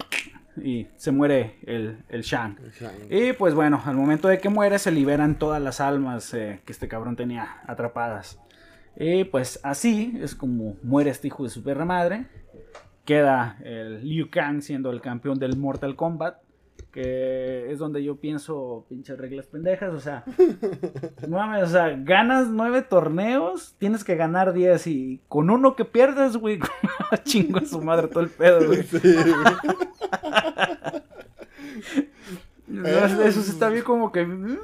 Y se muere el, el Shang. Shang. Y pues bueno, al momento de que muere se liberan todas las almas eh, que este cabrón tenía atrapadas. Y pues así es como muere este hijo de su perra madre. Queda el Liu Kang siendo el campeón del Mortal Kombat. Que es donde yo pienso pinches reglas pendejas. O sea, no mames, o sea, ganas nueve torneos, tienes que ganar 10 y con uno que pierdes, güey, chingo a su madre todo el pedo, güey. Sí, güey. Eso, está bien como que mm,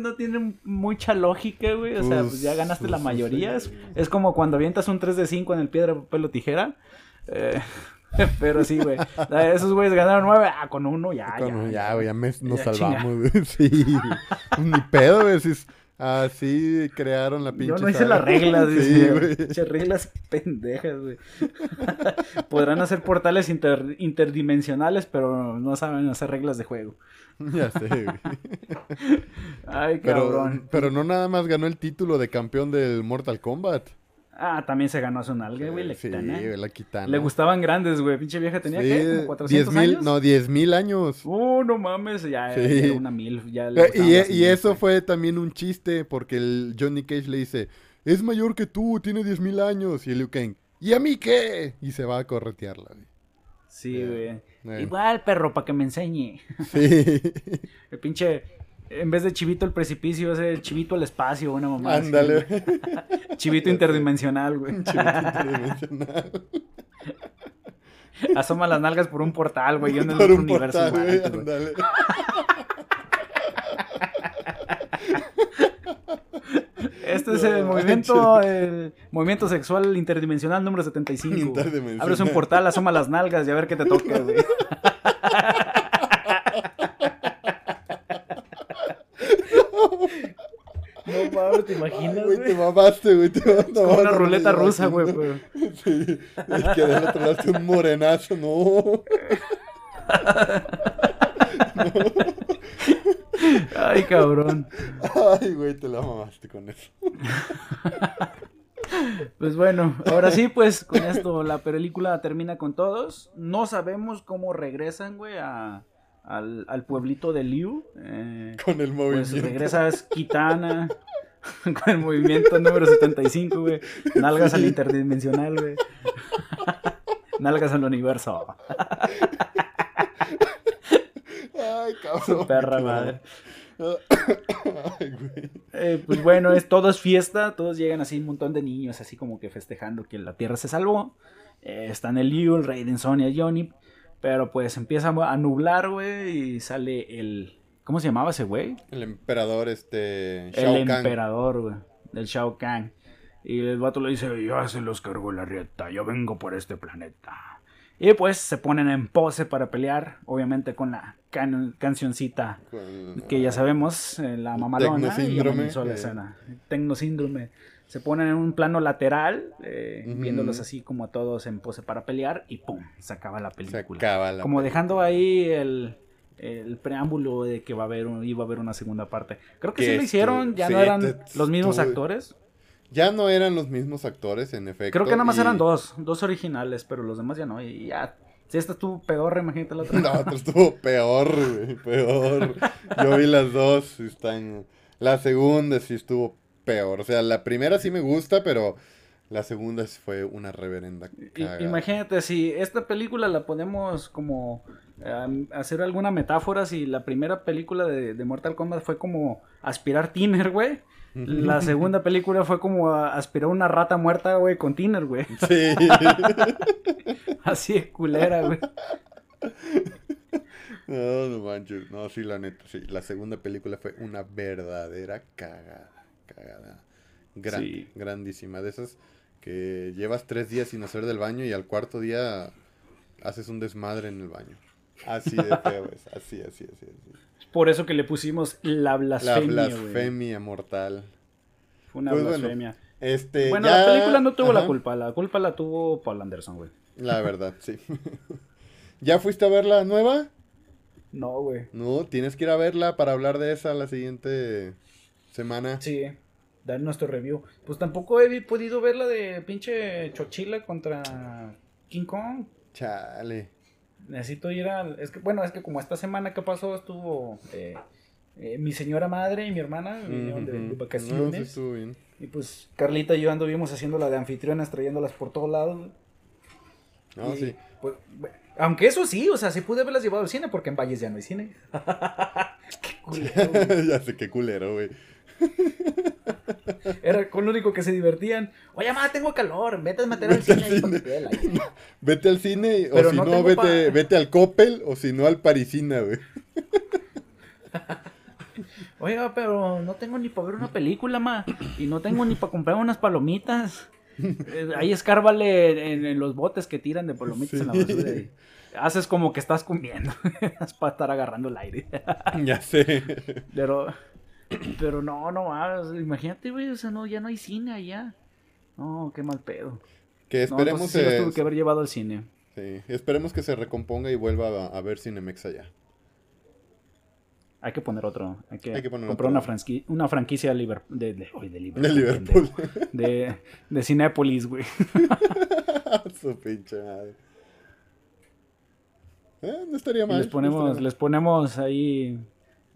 no tiene mucha lógica, güey. O sea, Pues, pues ya ganaste la pues, mayoría. Es, es como cuando avientas un 3 de 5 en el piedra, papel o tijera. Eh, pero sí, güey. Esos güeyes ganaron 9. Ah, con uno ya, Con- ya. ya, güey, ya me- nos Ya, salvamos, güey. Sí, güey. Ni pedo, güey. si es- Así crearon la pinche. Yo no hice saga. las reglas, Sí, dice. güey. Pinches reglas pendejas, güey. Podrán hacer portales inter- interdimensionales, pero no saben hacer reglas de juego. Ya sé, güey. Ay, Pero, cabrón. pero no nada más ganó el título de campeón del Mortal Kombat. Ah, también se ganó su nalga, güey, le sí, la kitana. Le gustaban grandes, güey. Pinche vieja tenía Sí, que como 400 10,000 años. No, 10 mil años. Uh, no mames, ya Sí. era una mil. Ya le Eh, y, mil, eso fue también un chiste porque el Johnny Cage le dice, es mayor que tú, tiene 10 mil años. Y el Liu Kang, ¿y a mí qué? Y se va a corretearla. güey. Sí, güey. Eh. Igual, perro, para que me enseñe. Sí, El pinche, en vez de chivito el precipicio, es el chivito al espacio, una mamá. ándale. Chivito interdimensional, güey. Chivito interdimensional. Asoma las nalgas por un portal, güey. Yo en el Por un universo. portal, güey, ándale. Este es No el movimiento, el movimiento sexual interdimensional número 75. güey. Interdimensional. Abres un portal, asoma las nalgas y a ver qué te toca, güey. No mames, ¿te imaginas, Güey, te güey? mamaste, güey. Te mamaste. Como una ruleta rusa, güey. pero- Sí, es que del otro lado un morenazo, no. Ay, cabrón. Ay, güey, te la mamaste con eso. Pues bueno, ahora sí, pues con esto la película termina con todos. No sabemos cómo regresan, güey, a- al, al pueblito de Liu. Eh, Con el movimiento. pues regresas Kitana con el movimiento número 75, güey. Nalgas al interdimensional, güey. Nalgas al universo. Ay, cabrón. Su perra madre. Ay, güey. Eh, pues bueno, es todo es fiesta, todos llegan así, un montón de niños, así como que festejando que la Tierra se salvó. Eh, están el Liu, el Raiden, Sonia, Johnny, pero pues empieza a nublar, güey, y sale el... ¿Cómo se llamaba ese güey? El emperador, este. Shao el Kahn. emperador, güey, del Shao Kahn. Y el vato le dice, ya se los cargó la rieta, yo vengo por este planeta. Y pues se ponen en pose para pelear, obviamente con la can- cancioncita Con- que ya sabemos, eh, la mamalona y amenizó la eh. escena. Tecnosíndrome. Se ponen en un plano lateral, eh, viéndolos así como a todos en pose para pelear y ¡pum! Se acaba la Se película. acaba la. como dejando ahí el, el preámbulo de que va a haber un- iba a haber una segunda parte. Creo que sí lo hicieron, ya sí, no eran los mismos actores. Ya no eran los mismos actores, en efecto. Creo que nada más y- eran dos, dos originales, pero los demás ya no. Y ya, si esta estuvo peor, imagínate la otra. La otra estuvo peor, güey, peor. Yo vi las dos, están... La segunda sí estuvo peor. O sea, la primera sí me gusta, pero la segunda fue una reverenda cagada. Imagínate, si esta película la podemos como hacer alguna metáfora, si la primera película de, de Mortal Kombat fue como aspirar tiner, güey. La segunda película fue como a- aspirar una rata muerta, güey, con tiner, güey. Sí. Así de culera, güey. No, no manches. No, sí, la neta, sí. La segunda película fue una verdadera cagada. Cagada. Gran, Sí. Grandísima. De esas que llevas tres días sin hacer del baño y al cuarto día haces un desmadre en el baño. Así de feo es. Así, así, así. así. Por eso que le pusimos la La blasfemia, güey. blasfemia mortal. Fue una Pues bueno, blasfemia. Este, Bueno, ya- la película no tuvo la culpa, la culpa la tuvo Paul Anderson, güey. La verdad, sí. ¿Ya fuiste a ver la nueva? No, güey. No, tienes que ir a verla para hablar de esa la siguiente semana. Sí, dar nuestro review. Pues tampoco he podido ver la de pinche Chochila contra King Kong. Chale. Necesito ir al... Es que, bueno, es que como esta semana que pasó estuvo eh, eh, mi señora madre y mi hermana vinieron de, de Ujú. No, sí vacaciones. estuvo bien. y pues Carlita y yo anduvimos haciendo la de anfitrionas, trayéndolas por todos lados. Y, sí. pues, aunque eso sí, o sea, sí pude haberlas llevado al cine porque en Valles ya no hay cine. Qué culero, ya sé qué culero, güey. Era con lo único que se divertían. Oye, mamá, tengo calor. Vete a meter al cine ahí te dé el aire". Vete al cine o Pero si no vete, pa- vete al Coppel o si no al Parisina, güey. Oiga, pero no tengo ni para ver una película, ma. Y no tengo ni para comprar unas palomitas. Eh, Ahí escárvale en, en los botes que tiran de palomitas en la basura. y haces como que estás comiendo. es para estar agarrando el aire. ya sé. pero, pero no, no mames. Imagínate, güey. O sea, no, ya no hay cine allá. No, qué mal pedo. Que No, esperemos, entonces sí los se- tuve que haber llevado al cine. sí, esperemos que se recomponga y vuelva a, a ver Cinemex allá. Hay que poner otro. Hay que, Hay que poner comprar otro. una, franqui- una franquicia de, Liber- de, de, de Liverpool. De Liverpool. De, de Cinépolis, güey. Su pinche madre. Eh, no estaría mal. les no ponemos, estaría mal. les ponemos ahí.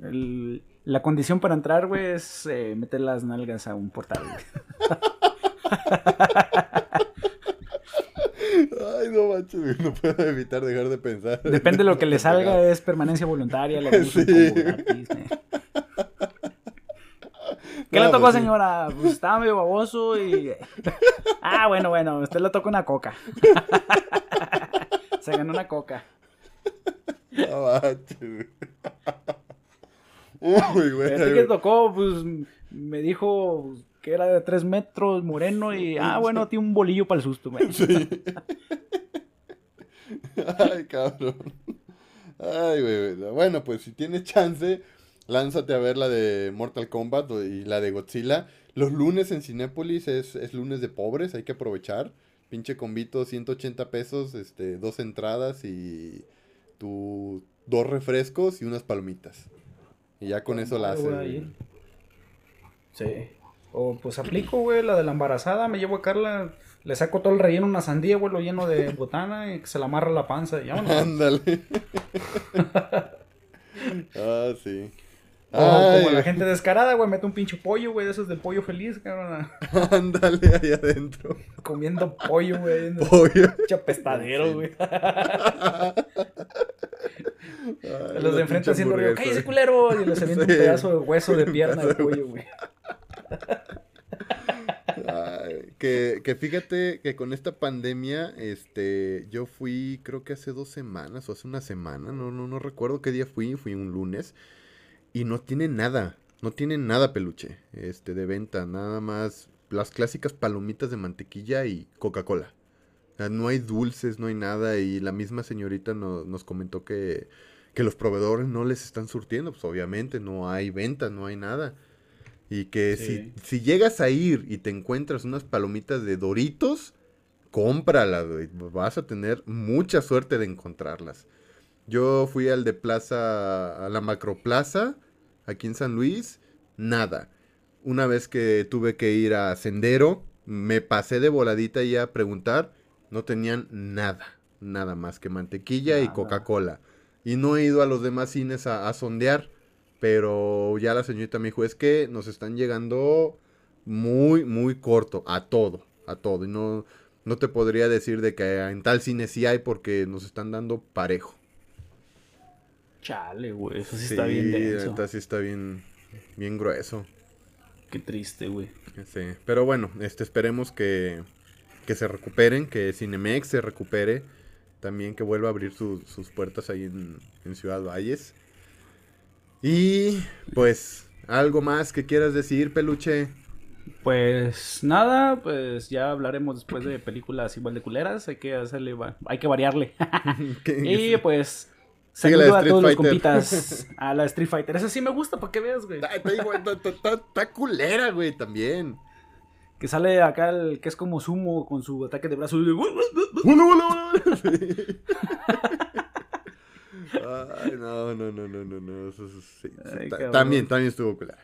el- la condición para entrar, güey, es eh, meter las nalgas a un portal. güey. Ay, no manches, no puedo evitar dejar de pensar. Depende de lo que le salga, es permanencia voluntaria. Un Sí. gratis. ¿Qué No, le tocó, pues señora? Pues estaba medio baboso y. Ah, bueno, bueno, usted le toca una coca. Se ganó una coca. No manches. Uy, güey. Este que tocó, pues, me dijo que era de tres metros, moreno, y, ah, bueno, tiene un bolillo para el susto, güey. Sí. Ay, cabrón. Ay, güey. güey. Bueno, pues si tienes chance, lánzate a ver la de Mortal Kombat y la de Godzilla. Los lunes en Cinépolis es, es lunes de pobres, hay que aprovechar. Pinche combito, 180 pesos, este, dos entradas y tu dos refrescos y unas palomitas. Y ya con eso la haces. güey. Sí. O pues aplico, güey, la de la embarazada, me llevo a Carla, le saco todo el relleno, una sandía, güey, lo lleno de botana y que se la amarra la panza y vámonos. Ándale. ah, sí. O como la gente descarada, güey, mete un pinche pollo, güey, de esos del pollo feliz, cabrón, Ándale ahí adentro. comiendo pollo, güey, Pollo. pinche apestadero, güey. Ay, Los de enfrente haciendo ruido. ¡cállese, culero! Y les avienta Sí. un pedazo de hueso de pierna de pollo, güey. Ay, que, que fíjate que con esta pandemia, este, yo fui, creo que hace dos semanas o hace una semana, no, no, no recuerdo qué día fui, fui un lunes, y no tiene nada, no tiene nada peluche, este, de venta, nada más las clásicas palomitas de mantequilla y Coca-Cola. No hay dulces, no hay nada, y la misma señorita no- nos comentó que, que los proveedores no les están surtiendo, pues obviamente no hay venta, no hay nada. Y que Sí. si, si llegas a ir y te encuentras unas palomitas de Doritos, cómpralas, güey. Vas a tener mucha suerte de encontrarlas. Yo fui al de Plaza, a la Macroplaza, aquí en San Luis, nada. Una vez que tuve que ir a Sendero, me pasé de voladita y a preguntar, no tenían nada, nada más que mantequilla y. Coca-Cola. Y no he ido a los demás cines a, a sondear, pero ya la señorita me dijo, es que nos están llegando muy, muy corto, a todo, a todo. Y no, no te podría decir de que en tal cine sí hay porque nos están dando parejo. Chale, güey, eso sí, está bien denso. sí está bien, bien grueso. Qué triste, güey. Sí, pero bueno, este, esperemos que, que se recuperen, que Cinemex se recupere, también que vuelva a abrir su- sus puertas ahí en, en Ciudad Valles. Y pues, algo más que quieras decir, peluche. Pues nada, pues ya hablaremos después de películas igual de culeras. Hay que hacerle, hay que variarle. y pues, saludo a todos los compitas. A la Street Fighter. Esa sí me gusta, para que veas, güey. Está culera, güey, también. Que sale acá el que es como sumo con su ataque de brazo. Sí. Ay, no, no, no, no, no, no. eso- eso sí, sí, Ay, ta- cabrón. también, también estuvo culera.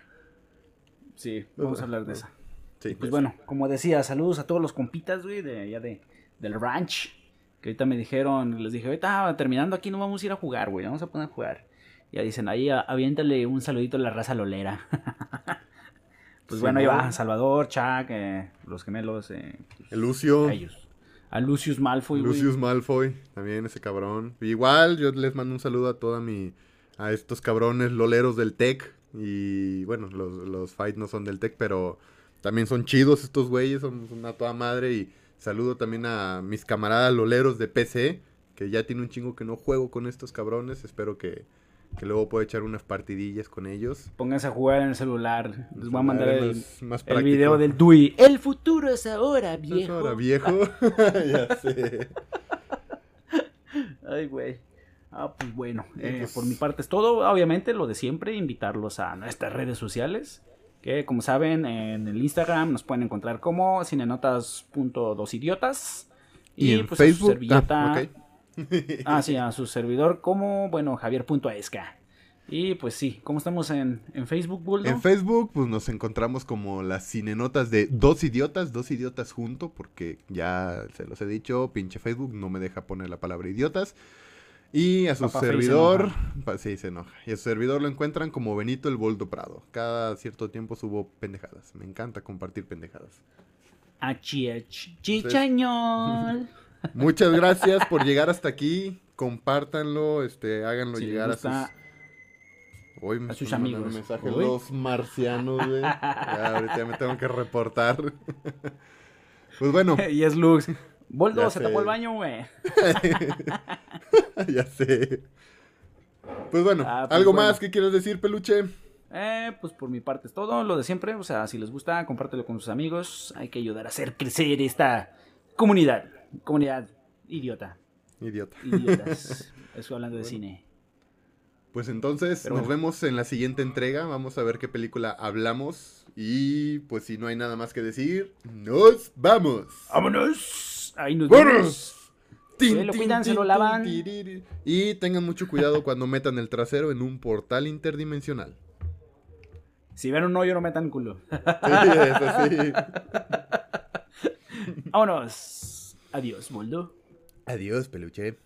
Sí, vamos a hablar de esa. Sí, Pues bueno, como decía, saludos a todos los compitas, güey, de allá de, del ranch. Que ahorita me dijeron, les dije, ahorita terminando aquí no vamos a ir a jugar, güey, vamos a poner a jugar. Y ya dicen, ahí aviéntale un saludito a la raza lolera. pues bueno, ahí va Salvador, Chuck, eh, los gemelos, eh, pues, El Lucio. a ellos. A Lucius Malfoy, güey. Lucius Malfoy, también ese cabrón. Igual, yo les mando un saludo a toda mi. a estos cabrones loleros del tech. Y bueno, los, los fight no son del tech, pero también son chidos estos güeyes, son una toda madre. Y saludo también a mis camaradas loleros de PC, que ya tiene un chingo que no juego con estos cabrones. Espero que, que luego pueda echar unas partidillas con ellos. Pónganse a jugar en el celular. Les voy a mandar el, Más- más el práctico. video del Dewey. El futuro es ahora, Es viejo. ahora, viejo. ya sé. Ay, güey. Ah, pues bueno, Y eh, pues- por mi parte es todo. Obviamente, lo de siempre, invitarlos a nuestras redes sociales. Que como saben, en el Instagram nos pueden encontrar como cinenotas.dosidiotas. Y, en pues su Facebook. servilleta. Ah, ok. Ah, sí, a su servidor como, bueno, javier.aesca. Y pues sí, ¿cómo estamos en, en Facebook, Bulldog? En Facebook, pues nos encontramos como las cinenotas de dos idiotas, dos idiotas junto, porque ya se los he dicho, pinche Facebook no me deja poner la palabra idiotas. Y a su Papá se servidor, pa- sí, se enoja. Y a su servidor lo encuentran como Benito el Boldo Prado. Cada cierto tiempo subo pendejadas. Me encanta compartir pendejadas. Achiach, chichañol. Muchas gracias por llegar hasta aquí. Compártanlo, este, háganlo Si llegar a sus Hoy me A sus amigos. mensajes Uy. los marcianos, güey. Ya, ahorita ya me tengo que reportar. pues bueno, y es Lux. Boldo, se sé. tapó el baño, güey. ya sé. Pues bueno, Ah, pues ¿algo bueno. más que quieras decir, peluche? Eh, pues por mi parte es todo, lo de siempre. O sea, si les gusta, compártelo con sus amigos. Hay que ayudar a hacer crecer esta comunidad. Comunidad idiota. Idiota. Idiotas. Estoy hablando de cine. Pues entonces Pero nos bueno. vemos en la siguiente entrega. Vamos a ver qué película hablamos. Y pues si no hay nada más que decir, nos vamos. ¡Vámonos! Ahí nos ¡Vámonos! vemos. Se lo cuidan, se lo lavan. Y tengan mucho cuidado cuando metan el trasero en un portal interdimensional. Si ven un hoyo, no metan culo. Sí, eso sí. Vámonos. Adiós, Boldo. Adiós, peluche.